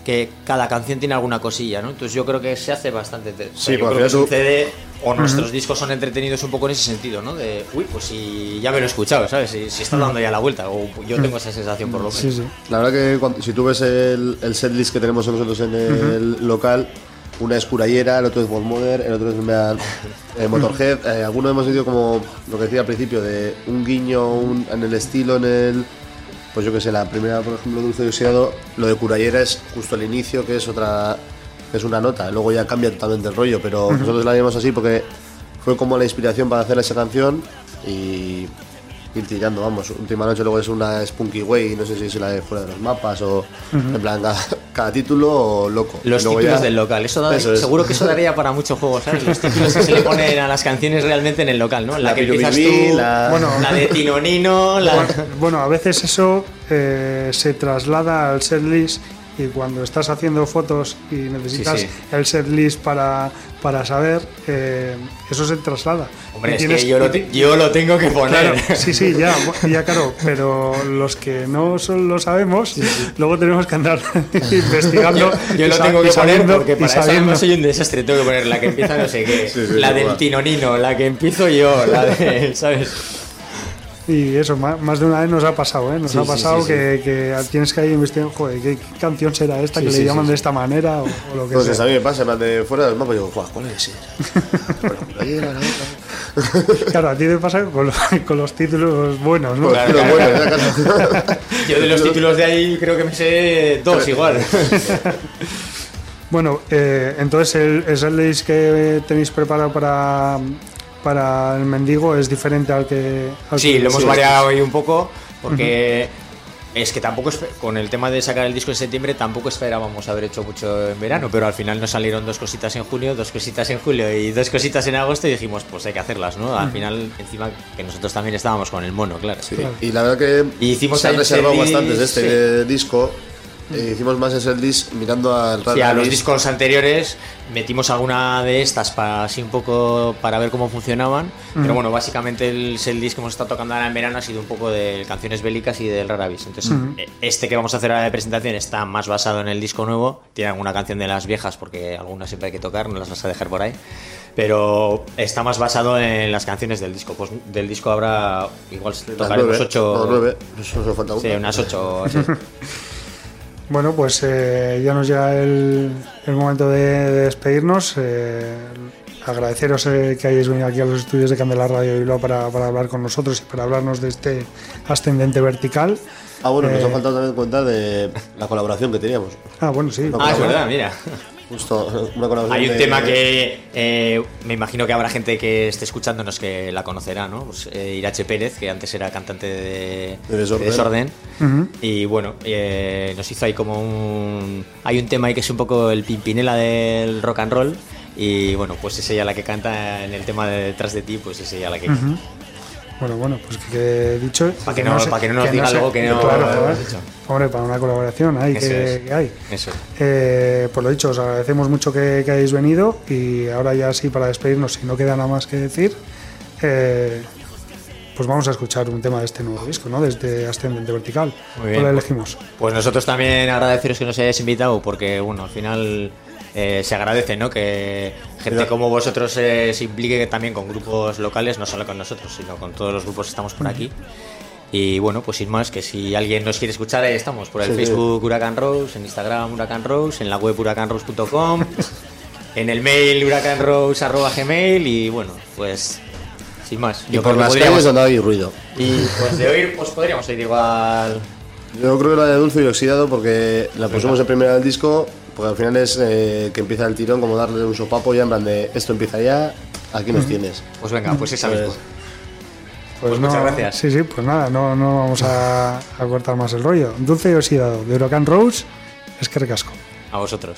que cada canción tiene alguna cosilla, ¿no? Entonces yo creo que se hace bastante... Sí, yo porque creo que tú- sucede o nuestros discos son entretenidos un poco en ese sentido, ¿no? De, uy, pues si ya me lo he escuchado, ¿sabes? Si, si está dando ya la vuelta, o yo tengo esa sensación por lo menos. Sí, sí. La verdad que cuando- si tú ves el, el setlist que tenemos nosotros en el local, una es Curayera, el otro es Volmother, el otro es eh, Motorhead. eh, algunos hemos sentido como lo que decía al principio, de un guiño un- en el estilo, en el. Pues yo que sé, la primera, por ejemplo, Dulce y Oxidado, lo de Curayera es justo el inicio, que es otra. que es una nota. Luego ya cambia totalmente el rollo, pero nosotros la llamamos así porque fue como la inspiración para hacer esa canción y ir tirando, vamos. Última noche luego es una Spunky Way, no sé si es la de fuera de los mapas o en plan [LAUGHS] cada, título loco. Los títulos ya- del local, eso, da- Eso es. seguro que eso daría para muchos juegos, ¿sabes? Los títulos que se le ponen a las canciones realmente en el local, ¿no? La, La que empiezas tú, la- Bueno. la de Tinonino, la... Bueno, bueno, a veces eso eh, se traslada al setlist y cuando estás haciendo fotos y necesitas Sí, sí. el setlist para, para saber, eh, eso se traslada. Hombre, es tienes- que yo lo, yo lo tengo que poner. Claro, sí, sí, ya, ya claro, pero los que no son- lo sabemos, luego tenemos que andar [LAUGHS] investigando. Yo lo tengo que poner sabiendo- porque para eso además soy un desastre. Tengo que poner la que empieza no sé qué, Sí, sí, la sí, del igual. Tinonino, la que empiezo yo, la de, [LAUGHS] ¿sabes? Y eso, ma- más de una vez nos ha pasado, ¿eh? Nos Sí, ha pasado sí, sí. que, que tienes que ir investigando, joder, ¿qué, canción será esta Sí, que sí, le llaman sí, de sí. esta manera o, o lo que Entonces sea? a mí me pasa, plan de fuera del mapa, y digo, "Guau, ¿cuál es. [LAUGHS] Claro, a ti te pasa con, lo- [LAUGHS] con los títulos buenos, ¿no? Claro, claro, bueno, claro. Yo de los títulos de ahí creo que me sé dos igual. [LAUGHS] Bueno, eh, entonces el, el que tenéis preparado para, para el mendigo es diferente al que. al Sí, que- lo hemos variado ahí un poco porque es que tampoco con el tema de sacar el disco en septiembre tampoco esperábamos haber hecho mucho en verano, pero al final nos salieron dos cositas en junio, dos cositas en julio y dos cositas en agosto y dijimos, pues hay que hacerlas, ¿no? Al final encima que nosotros también estábamos con el mono, claro. Sí, Y la verdad que Y hicimos se han reservado bastantes de este sí. disco. Eh, hicimos más SLDs mirando al sí, a los discos anteriores metimos alguna de estas para así un poco para ver cómo funcionaban. Mm. pero bueno básicamente el SLDs que hemos estado tocando ahora en verano ha sido un poco de canciones bélicas y del Raravis entonces mm. este que vamos a hacer ahora de presentación está más basado en el disco nuevo. Tiene alguna canción de las viejas porque algunas siempre hay que tocar no las vas a dejar por ahí. Pero está más basado en las canciones del disco. Pues del disco habrá igual tocaremos 8 no, unas 8 [LAUGHS] Bueno, pues eh, ya nos llega el, el momento de, de despedirnos. eh, agradeceros eh, que hayáis venido aquí a los estudios de Candela Radio Bilbao para, para hablar con nosotros y para hablarnos de este ascendente vertical. Ah, bueno, nos Eh, ha faltado también contar de la colaboración que teníamos. Ah, bueno, sí. ah, es verdad, mira. [LAUGHS] Justo, una colaboración Hay un de- tema que eh, me imagino que habrá gente que esté escuchándonos que la conocerá, ¿no? Pues, eh, Irache Pérez, que antes era cantante de, De Desorden. de Desorden. Ujú. Y bueno, eh, nos hizo ahí como un... Hay un tema ahí que es un poco el pimpinela del rock and roll. Y bueno, pues es ella la que canta en el tema de Detrás de ti, pues es ella la que. Bueno, bueno, pues que quede dicho. Pa' que no- se- pa' que no nos diga se- luego que no Claro, lo joder. hemos dicho. Hombre, para una colaboración Eso que, es. que hay. Eso. Eh, pues lo dicho, os agradecemos mucho que, hayáis venido y ahora ya sí para despedirnos, si no queda nada más que decir, eh, pues vamos a escuchar un tema de este nuevo disco, ¿no? Desde Ascendente Vertical. Muy bien. ¿Cuál elegimos? Pues nosotros también agradeceros que nos hayáis invitado, porque bueno, al final eh, se agradece, ¿no? Que gente como vosotros eh, se implique también con grupos locales, no solo con nosotros, sino con todos los grupos que estamos por aquí. Y bueno, pues sin más, que si alguien nos quiere escuchar, ahí estamos, por el Sí. Facebook Huracán Rose, en Instagram Huracán Rose, en la web huracanrose.com, [LAUGHS] en el mail huracanrose.gmail y bueno, pues sin más. Y por las podríamos- calles donde hay ruido. Y pues de oír, pues podríamos ir igual... Yo creo que la de Dulce y Oxidado porque la pusimos en primera del disco, porque al final es eh, que empieza el tirón, como darle un sopapo ya en plan de esto empieza ya, aquí nos tienes. Pues venga, pues esa Pues- misma. Pues, Pues no, muchas gracias. Sí, sí, pues nada, no, no vamos a, a cortar más el rollo. Dulce y oxidado de Huracán Rose, es que recasco. A vosotros.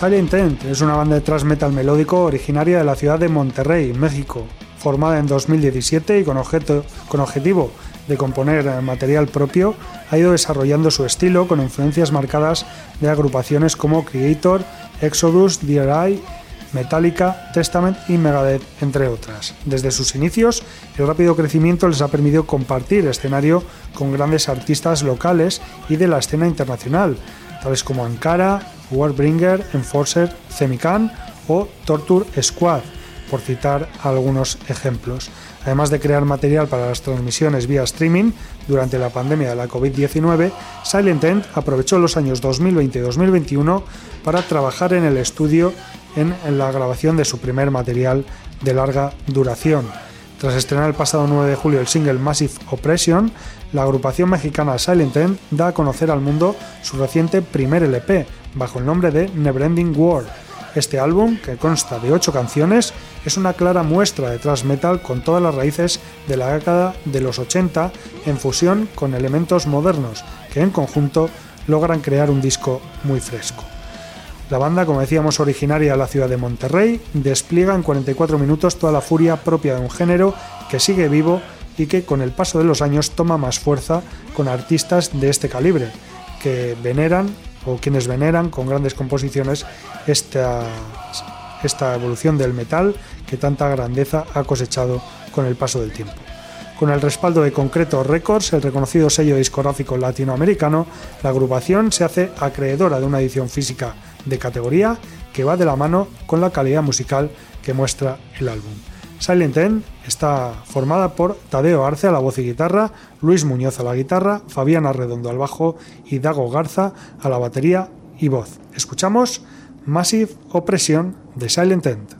Silent End es una banda de thrash metal melódico originaria de la ciudad de Monterrey, México, formada en 2017 y con, objeto, con objetivo de componer eh, material propio, ha ido desarrollando su estilo con influencias marcadas de agrupaciones como Creator, Exodus, DRI, Metallica, Testament y Megadeth, entre otras. Desde sus inicios, el rápido crecimiento les ha permitido compartir escenario con grandes artistas locales y de la escena internacional, tales como Ankara, Warbringer, Enforcer, Zemican o Torture Squad, por citar algunos ejemplos. Además de crear material para las transmisiones vía streaming durante la pandemia de la COVID-19, Silent End aprovechó los años 2020 y 2021 para trabajar en el estudio en, en la grabación de su primer material de larga duración. Tras estrenar el pasado 9 de julio el single Massive Oppression, la agrupación mexicana Silent End da a conocer al mundo su reciente primer LP, bajo el nombre de Neverending War. Este álbum, que consta de 8 canciones, es una clara muestra de thrash metal con todas las raíces de la década de los 80 en fusión con elementos modernos, que en conjunto logran crear un disco muy fresco. La banda, como decíamos, originaria de la ciudad de Monterrey, despliega en 44 minutos toda la furia propia de un género que sigue vivo y que con el paso de los años toma más fuerza con artistas de este calibre, que veneran o quienes veneran con grandes composiciones esta, esta evolución del metal que tanta grandeza ha cosechado con el paso del tiempo. Con el respaldo de Concreto Records, el reconocido sello discográfico latinoamericano, la agrupación se hace acreedora de una edición física de categoría que va de la mano con la calidad musical que muestra el álbum. Silent End está formada por Tadeo Arce a la voz y guitarra, Luis Muñoz a la guitarra, Fabián Arredondo al bajo y Dago Garza a la batería y voz. Escuchamos Massive Oppression de Silent End.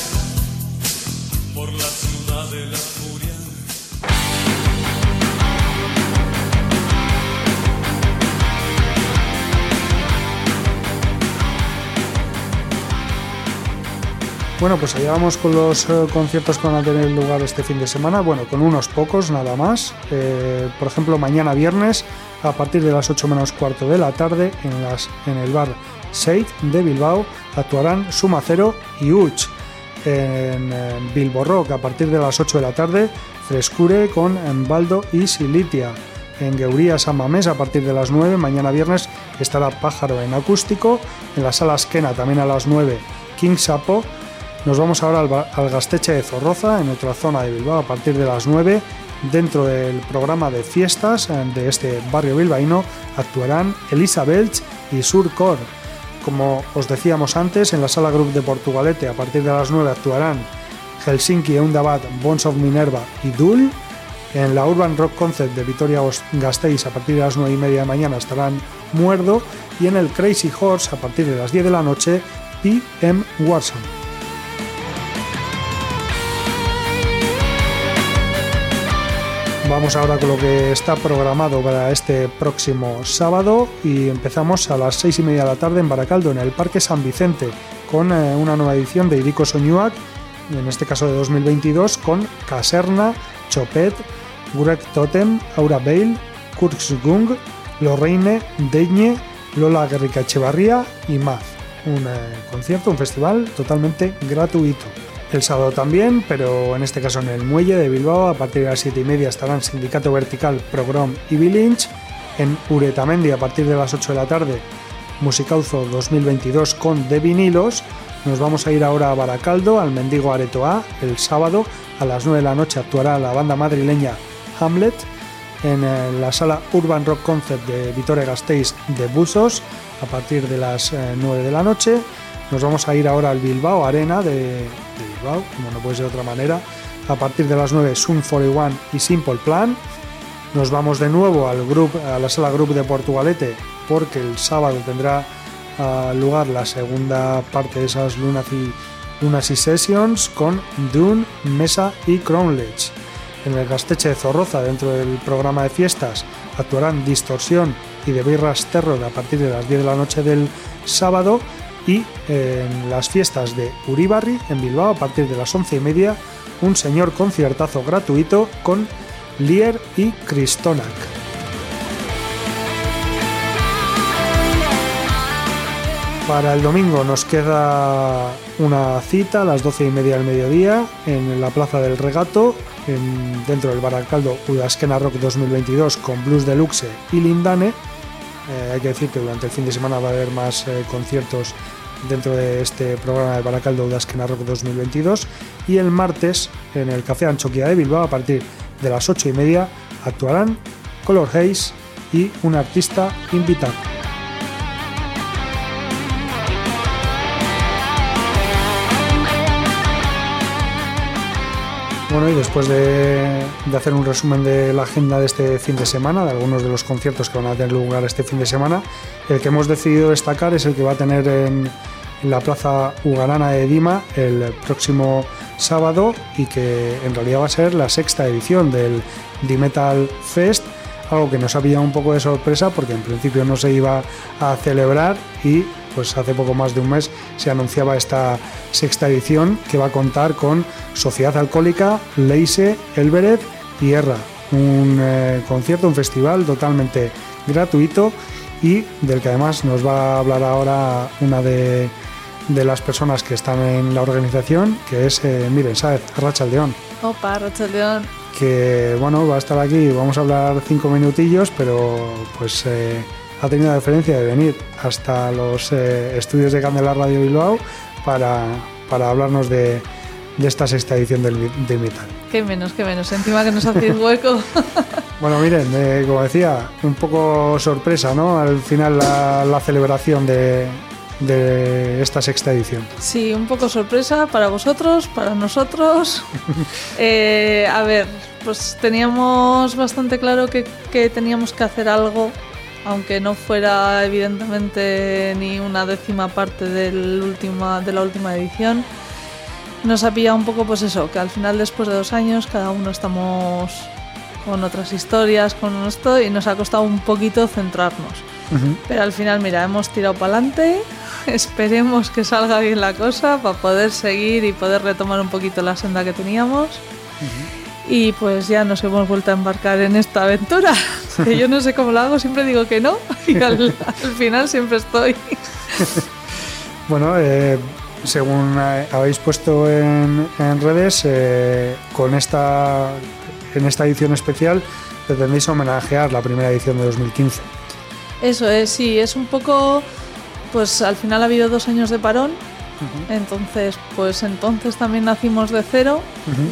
Bueno, pues allá vamos con los eh, conciertos que van a tener lugar este fin de semana. Bueno, con unos pocos nada más. Eh, por ejemplo, mañana viernes, a partir de las 8 menos cuarto de la tarde, en, las, en el bar Seid de Bilbao, actuarán Sumacero y Uch. En eh, Bilbo a partir de las 8 de la tarde, Frescure con Embaldo y Silitia. En Gueuría San Mamés, a partir de las 9, mañana viernes, estará Pájaro en acústico. En la sala Esquena, también a las 9, King Sapo. Nos vamos ahora al, al Gasteche de Zorroza, en otra zona de Bilbao, a partir de las 9. Dentro del programa de fiestas eh, de este barrio bilbaíno actuarán Elisa Belch y Surcor. Como os decíamos antes, en la sala Group de Portugalete, a partir de las 9 actuarán Helsinki, Eundabat, Bones of Minerva y Dul. En la Urban Rock Concert de Vitoria Gasteiz, a partir de las 9 y media de mañana, estarán Muerdo. Y en el Crazy Horse, a partir de las 10 de la noche, PM Warson. Vamos ahora con lo que está programado para este próximo sábado y empezamos a las seis y media de la tarde en Baracaldo, en el Parque San Vicente, con eh, una nueva edición de Irico Soñuac, en este caso de 2022, con Caserna, Chopet, Greg Totem, Aura Bale, Kurzgung, Lorraine, Deñe, Lola Guerrica Echevarría y más. Un eh, concierto, un festival totalmente gratuito. El sábado también, pero en este caso en el Muelle de Bilbao, a partir de las 7 y media estarán Sindicato Vertical, Progrom y Bilinch. En Uretamendi, a partir de las 8 de la tarde, Musicauzo 2022 con De Vinilos. Nos vamos a ir ahora a Baracaldo, al Mendigo Areto A. El sábado, a las 9 de la noche, actuará la banda madrileña Hamlet. En eh, la sala Urban Rock Concert de Vitoria Gasteiz de Busos, a partir de las eh, 9 de la noche. Nos vamos a ir ahora al Bilbao Arena de, Bilbao, como no puede ser de otra manera. A partir de las 9, Sun 41 y Simple Plan. Nos vamos de nuevo al grup, a la sala Group de Portugalete, porque el sábado tendrá ah, lugar la segunda parte de esas Lunacy, Lunacy Sessions con Dune, Mesa y Crownledge. En el Gasteche de Zorroza, dentro del programa de fiestas, actuarán Distorsión y The Birras Terror a partir de las 10 de la noche del sábado y en las fiestas de Uribarri en Bilbao a partir de las 11 y media un señor conciertazo gratuito con Lier y Cristonac. Para el domingo nos queda una cita a las 12 y media del mediodía en la Plaza del Regato, en- dentro del Baracaldo Udasquena Rock 2022 con Blues Deluxe y Lindane. Eh, hay que decir que durante el fin de semana va a haber más eh, conciertos dentro de este programa de Baracaldo Udasquena Rock 2022. Y el martes en el Café Anchoquia de Bilbao a partir de las 8 y media actuarán Color Haze y un artista invitado. Bueno, y después de, hacer un resumen de la agenda de este fin de semana, de algunos de los conciertos que van a tener lugar este fin de semana, el que hemos decidido destacar es el que va a tener en, en la Plaza Ugarana de Dima el próximo sábado y que en realidad va a ser la sexta edición del D-Metal Fest, algo que nos ha pillado un poco de sorpresa porque en principio no se iba a celebrar y pues hace poco más de un mes se anunciaba esta sexta edición que va a contar con Sociedad Alcohólica, Leise, Elberet y Erra. Un eh, concierto, un festival totalmente gratuito y del que además nos va a hablar ahora una de, de las personas que están en la organización, que es, eh, miren, Saez Rachaldeón, Opa, León. que bueno, va a estar aquí, vamos a hablar cinco minutillos, pero pues eh, ha tenido la deferencia de venir hasta los eh, estudios de Candela Radio Bilbao para, para hablarnos de, de esta sexta edición del, del Metal. Qué menos, qué menos. Encima que nos hacéis hueco. [LAUGHS] Bueno, miren, eh, como decía, un poco sorpresa, ¿no? Al final la, la celebración de, de esta sexta edición? Sí, un poco sorpresa para vosotros, para nosotros. [LAUGHS] Eh, a ver, pues teníamos bastante claro que, que teníamos que hacer algo, aunque no fuera evidentemente ni una décima parte del última, de la última edición. Nos ha pillado un poco pues eso, que al final después de dos años cada uno estamos con otras historias, con esto, y nos ha costado un poquito centrarnos. Pero al final, mira, hemos tirado para adelante. [LAUGHS] Esperemos que salga bien la cosa para poder seguir y poder retomar un poquito la senda que teníamos. Y pues ya nos hemos vuelto a embarcar en esta aventura. [LAUGHS] Que yo no sé cómo lo hago, siempre digo que no. [LAUGHS] Y al, al final siempre estoy. [LAUGHS] Bueno, eh, según habéis puesto en, en redes, eh, con esta, en esta edición especial pretendéis homenajear la primera edición de 2015. Eso es, sí, es un poco. Pues al final ha habido dos años de parón. Entonces, pues entonces también nacimos de cero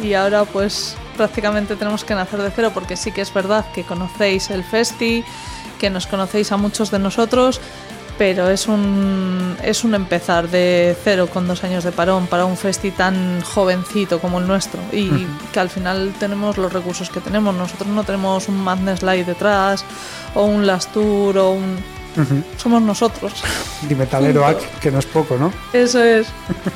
y ahora pues prácticamente tenemos que nacer de cero porque sí que es verdad que conocéis el festi, que nos conocéis a muchos de nosotros, pero es un, es un empezar de cero con dos años de parón para un festi tan jovencito como el nuestro y que al final tenemos los recursos que tenemos. Nosotros no tenemos un Madness Live detrás o un Last Tour o un... Somos nosotros. [LAUGHS] Dimetaleroac, que no es poco, ¿no? Eso es.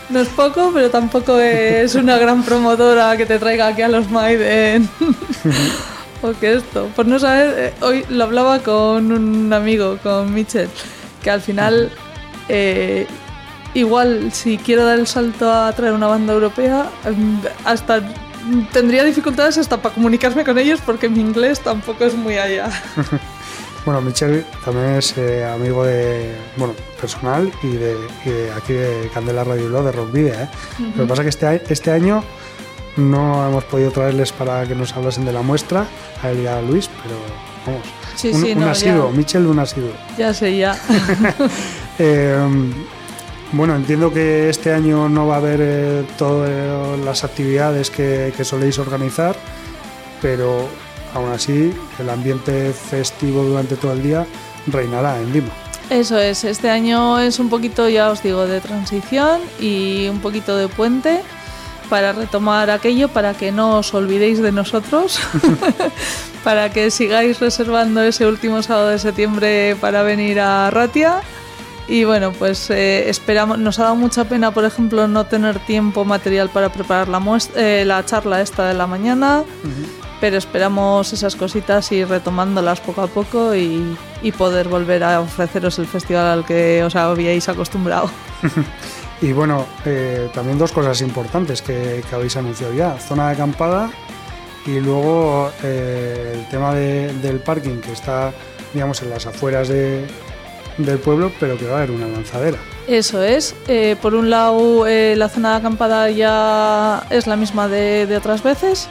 No es poco, pero tampoco es una gran promotora que te traiga aquí a los Maiden. [LAUGHS] o que esto. Por no saber, eh, hoy lo hablaba con un amigo, con Mitchell, que al final, eh, igual si quiero dar el salto a traer una banda europea, em, hasta tendría dificultades hasta para comunicarme con ellos porque mi inglés tampoco es muy allá. Bueno, Michel también es eh, amigo de, bueno, personal y de, y de aquí de Candela Radio Blog, de Rock Video. ¿eh? Lo que pasa es que este, este año no hemos podido traerles para que nos hablasen de la muestra, a él y a Luis, pero vamos. Sí, un, sí, un no, asiduo, ya. Michel un asiduo. ya sé, ya. [LAUGHS] [LAUGHS] Eh, bueno, entiendo que este año no va a haber eh, todas las actividades que, que soléis organizar, pero aún así el ambiente festivo durante todo el día reinará en Lima. Eso es, este año es un poquito, ya os digo, de transición y un poquito de puente para retomar aquello, para que no os olvidéis de nosotros, [LAUGHS] [LAUGHS] para que sigáis reservando ese último sábado de septiembre para venir a Ratia. Y bueno, pues eh, esperamos, nos ha dado mucha pena, por ejemplo, no tener tiempo material para preparar la, eh, la charla esta de la mañana, pero esperamos esas cositas ir retomándolas poco a poco y, y poder volver a ofreceros el festival al que os habíais acostumbrado. [LAUGHS] Y bueno, eh, también dos cosas importantes que, que habéis anunciado ya. Zona de acampada y luego eh, el tema de- del parking que está, digamos, en las afueras de- del pueblo, pero que va a haber una lanzadera. Eso es. Eh, por un lado, la zona de acampada ya es la misma de, de otras veces.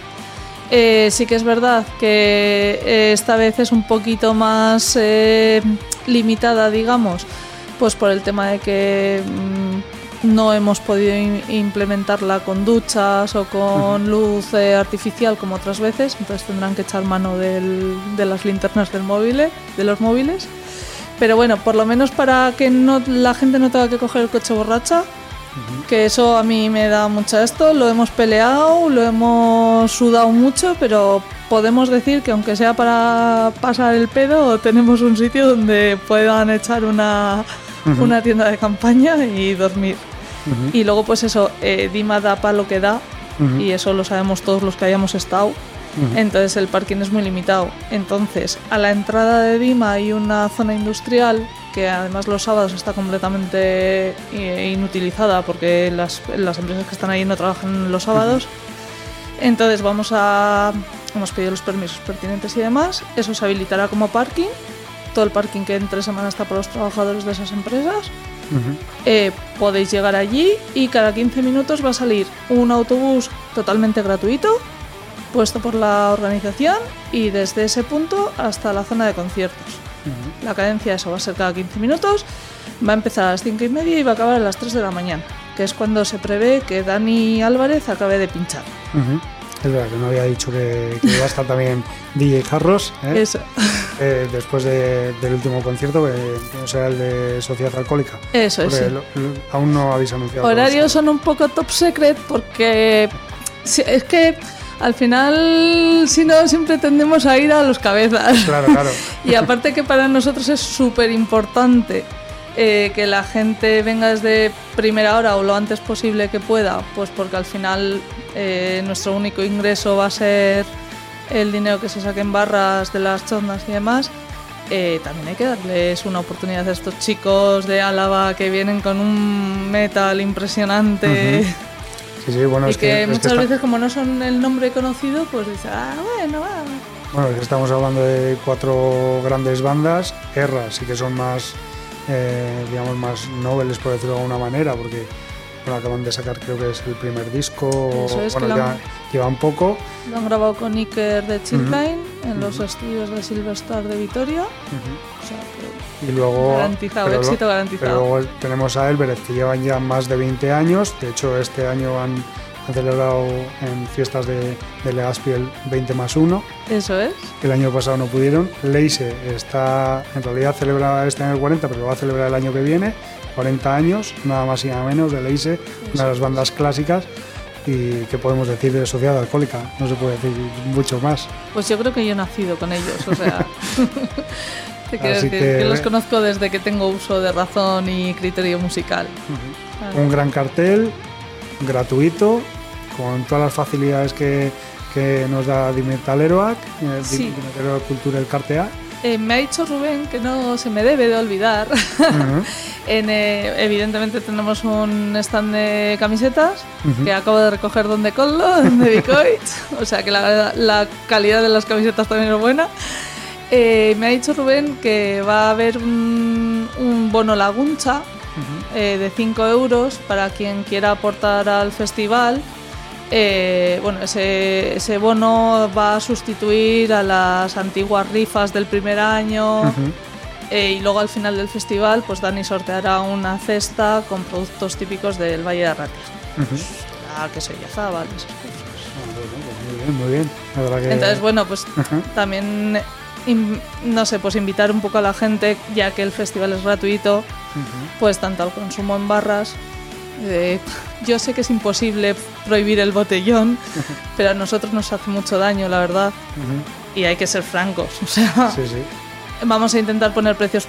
Eh, sí que es verdad que eh, esta vez es un poquito más eh, limitada, digamos, pues por el tema de que mm, no hemos podido implementarla con duchas o con luz artificial como otras veces, entonces tendrán que echar mano del- de las linternas del móvil, de los móviles. Pero bueno, por lo menos para que no, la gente no tenga que coger el coche borracha, que eso a mí me da mucho esto, lo hemos peleado, lo hemos sudado mucho, pero podemos decir que aunque sea para pasar el pedo, tenemos un sitio donde puedan echar una, una tienda de campaña y dormir. Y luego pues eso, eh, Dima da para lo que da, y eso lo sabemos todos los que hayamos estado. Entonces el parking es muy limitado. Entonces, a la entrada de Dima hay una zona industrial que además los sábados está completamente eh, inutilizada porque las, las empresas que están ahí no trabajan los sábados. Entonces vamos a... Hemos pedido los permisos pertinentes y demás. Eso se habilitará como parking. Todo el parking que entre semana está por los trabajadores de esas empresas. Eh, podéis llegar allí y cada 15 minutos va a salir un autobús totalmente gratuito puesto por la organización y desde ese punto hasta la zona de conciertos. La cadencia eso va a ser cada 15 minutos, va a empezar a las 5 y media y va a acabar a las 3 de la mañana, que es cuando se prevé que Dani Álvarez acabe de pinchar. Es verdad que no había dicho que, que iba a estar también [LAUGHS] DJ Jarros, ¿eh? Eso, [LAUGHS] Eh, después de- del último concierto, que no será el de Sociedad Alcohólica. eso es. Sí. aún no habéis anunciado. Horarios son un poco top secret porque es que al final, si no, siempre tendemos a ir a los cabezas. Claro, claro. [LAUGHS] Y aparte que para nosotros es súper importante eh, que la gente venga desde primera hora o lo antes posible que pueda, pues porque al final eh, nuestro único ingreso va a ser el dinero que se saque en barras de las chondas y demás. Eh, también hay que darles una oportunidad a estos chicos de Álava que vienen con un metal impresionante [LAUGHS] Sí, sí, bueno, y es que, que, es que muchas está- veces como no son el nombre conocido, pues dices, ah, bueno, bueno, estamos hablando de cuatro grandes bandas. Erra sí que son más, eh, digamos, más nobles, por decirlo de alguna manera, porque bueno, acaban de sacar, creo que es el primer disco. Eso es, bueno, ya han- llevan poco. Lo han grabado con Iker de Chilline en los estudios de Silverstar de Vitoria. O sea, que Y luego, Garantizado, pero éxito garantizado. Pero luego tenemos a Elbereth, que llevan ya más de 20 años. De hecho, este año han, han celebrado en fiestas de, de Legazpi el 20 más 1. eso es. El año pasado no pudieron. Leise está, en realidad celebra este año el 40, pero lo va a celebrar el año que viene. 40 años, nada más y nada menos, de Leise, una de las bandas clásicas. Y qué podemos decir de Sociedad Alcohólica, no se puede decir mucho más. Pues yo creo que yo he nacido con ellos, o sea. [LAUGHS] te quiero Así decir que- que... los conozco desde que tengo uso de razón y criterio musical. Ah, Un gran cartel, gratuito, con todas las facilidades que, que nos da Dimetal Eroac, eh, Sí. Dimetal Eroac Cultura el Cartea. Eh, me ha dicho Rubén que no se me debe de olvidar. Ujú. [LAUGHS] En, eh, evidentemente tenemos un stand de camisetas que acabo de recoger donde Collo, [LAUGHS] de Bicoit. o sea que la, la calidad de las camisetas también es buena. Eh, me ha dicho Rubén que va a haber un, un bono laguncha eh, de 5 euros para quien quiera aportar al festival. Eh, bueno, ese, ese bono va a sustituir a las antiguas rifas del primer año. Eh, y luego al final del festival, pues Dani sorteará una cesta con productos típicos del Valle de Arratia. Ah, que soy azabal, esas cosas. Muy bien, muy bien. La que- Entonces, bueno, pues también, no sé, pues invitar un poco a la gente, ya que el festival es gratuito, pues tanto al consumo en barras. eh, yo sé que es imposible prohibir el botellón, [LAUGHS] pero a nosotros nos hace mucho daño, la verdad. Y hay que ser francos. O sea, Sí, sí. vamos a intentar poner precios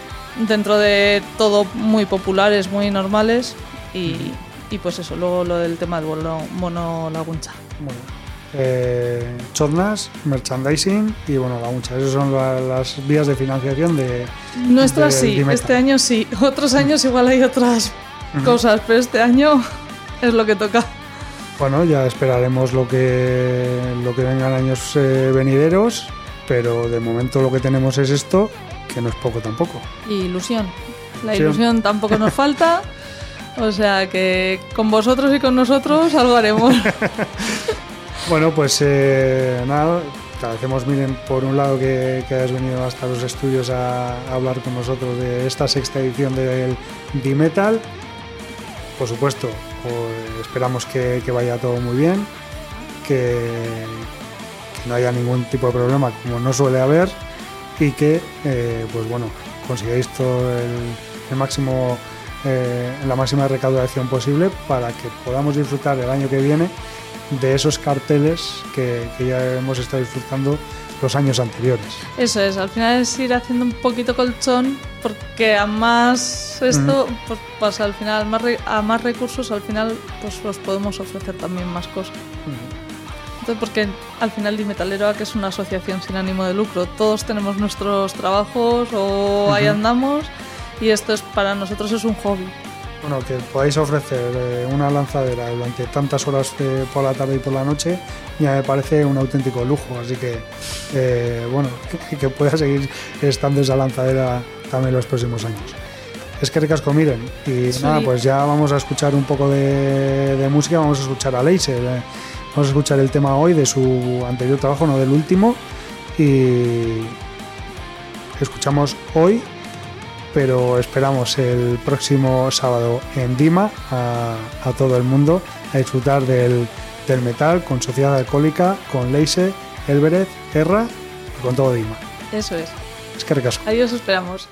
dentro de todo muy populares, muy normales. Y, y pues eso, luego lo del tema del mono laguncha. Bueno, eh, chotnas, merchandising y bueno, la mucha. Esas son la- las vías de financiación de. Nuestra del sí, este año sí. Otros años igual hay otras cosas, pero este año es lo que toca. Bueno, ya esperaremos lo que, lo que vengan años eh, venideros, pero de momento lo que tenemos es esto, que no es poco tampoco. Y ilusión. La Sí. ilusión tampoco nos falta. O sea que con vosotros y con nosotros algo haremos. [LAUGHS] Bueno, pues eh, nada, te agradecemos, Miren, por un lado que, que hayas venido hasta los estudios a, hablar con nosotros de esta sexta edición del D-Metal. Por supuesto, o- esperamos que, vaya todo muy bien, que, no haya ningún tipo de problema, como no suele haber, y que, eh, pues bueno, consigáis todo el, el máximo, eh, la máxima recaudación posible para que podamos disfrutar el año que viene de esos carteles que, que ya hemos estado disfrutando los años anteriores. Eso es, al final es ir haciendo un poquito colchón porque a más esto, pues, pues al final a más, a más recursos al final pues os podemos ofrecer también más cosas. Entonces, porque al final Dimetalero que es una asociación sin ánimo de lucro, todos tenemos nuestros trabajos o ahí andamos y esto es para nosotros es un hobby. Bueno, que podáis ofrecer eh, una lanzadera durante tantas horas de- por la tarde y por la noche ya me parece un auténtico lujo. Así que, eh, bueno, que, que pueda seguir estando esa lanzadera también los próximos años. Es que ricasco, miren. Y Sí. nada, pues ya vamos a escuchar un poco de, de música, vamos a escuchar a Leise. eh, Vamos a escuchar el tema hoy de su anterior trabajo, no del último. Y escuchamos hoy pero esperamos el próximo sábado en Dima a, a todo el mundo a disfrutar del del metal con Sociedad Alcohólica, con Leise, Elberet, Erra y con todo Dima. Eso es. Es que recasco. Ahí os esperamos.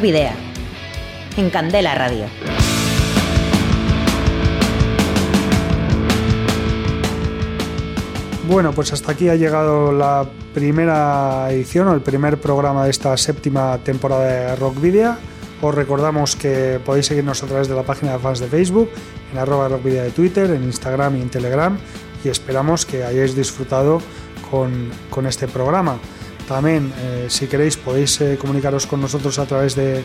Rock. En Candela Radio. Bueno, pues hasta aquí ha llegado la primera edición o el primer programa de esta séptima temporada de Rock Video. Os recordamos que podéis seguirnos a través de la página de fans de Facebook, en arroba Rock Video de Twitter, en Instagram y en Telegram y esperamos que hayáis disfrutado con, con este programa. También, eh, si queréis, podéis eh, comunicaros con nosotros a través de,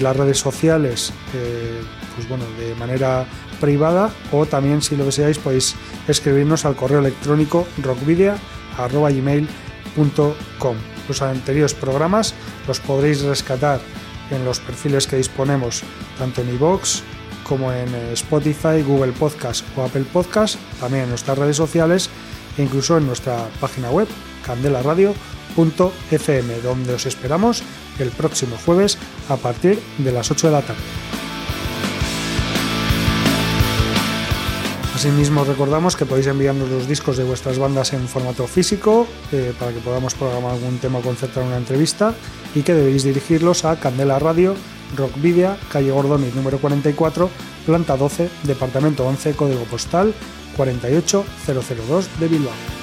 las redes sociales, eh, pues bueno, de manera privada o también, si lo deseáis, podéis escribirnos al correo electrónico rockvidia.gmail.com. Los anteriores programas los podréis rescatar en los perfiles que disponemos tanto en iVoox como en Spotify, Google Podcast o Apple Podcast, también en nuestras redes sociales e incluso en nuestra página web candelaradio.fm, donde os esperamos el próximo jueves a partir de las 8 de la tarde. Asimismo, recordamos que podéis enviarnos los discos de vuestras bandas en formato físico eh, para que podamos programar algún tema o concertar una entrevista y que debéis dirigirlos a Candela Radio, Rock Video, calle Gordoni número 44, planta 12, departamento 11, código postal 48002 de Bilbao.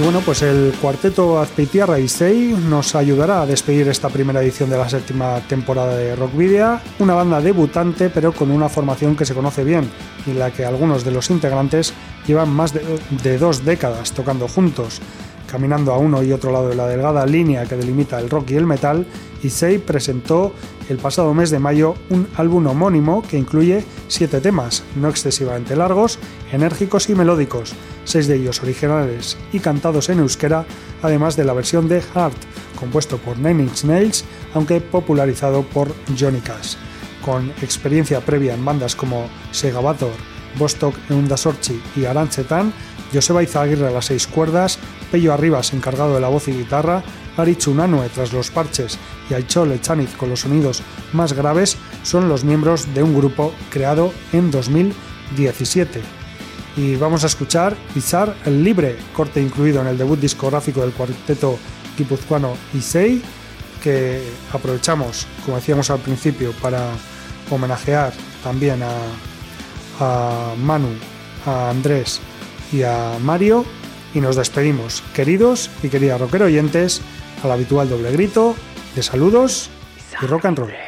Bueno, pues el cuarteto Azpeitiarra y Sei nos ayudará a despedir esta primera edición de la séptima temporada de Rock Video, una banda debutante pero con una formación que se conoce bien y la que algunos de los integrantes llevan más de, de dos décadas tocando juntos. Caminando a uno y otro lado de la delgada línea que delimita el rock y el metal, Issei presentó el pasado mes de mayo un álbum homónimo que incluye siete temas, no excesivamente largos, enérgicos y melódicos, seis de ellos originales y cantados en euskera, además de la versión de Heart, compuesto por Nine Inch Nails, aunque popularizado por Johnny Cash. Con experiencia previa en bandas como Segabator, Vostok Eundasorchi y Arantzetan, Joseba Izaguirre a las seis cuerdas, Pello Arribas encargado de la voz y guitarra, Ari Chunanue tras los parches y Aichol Echaniz con los sonidos más graves son los miembros de un grupo creado en 2017. Y vamos a escuchar Izar el Libre, corte incluido en el debut discográfico del cuarteto guipuzcoano Isei, que aprovechamos, como decíamos al principio, para homenajear también a, a Manu, a Andrés y a Mario y nos despedimos, queridos y queridas rockero oyentes, al habitual doble grito de saludos y rock and roll.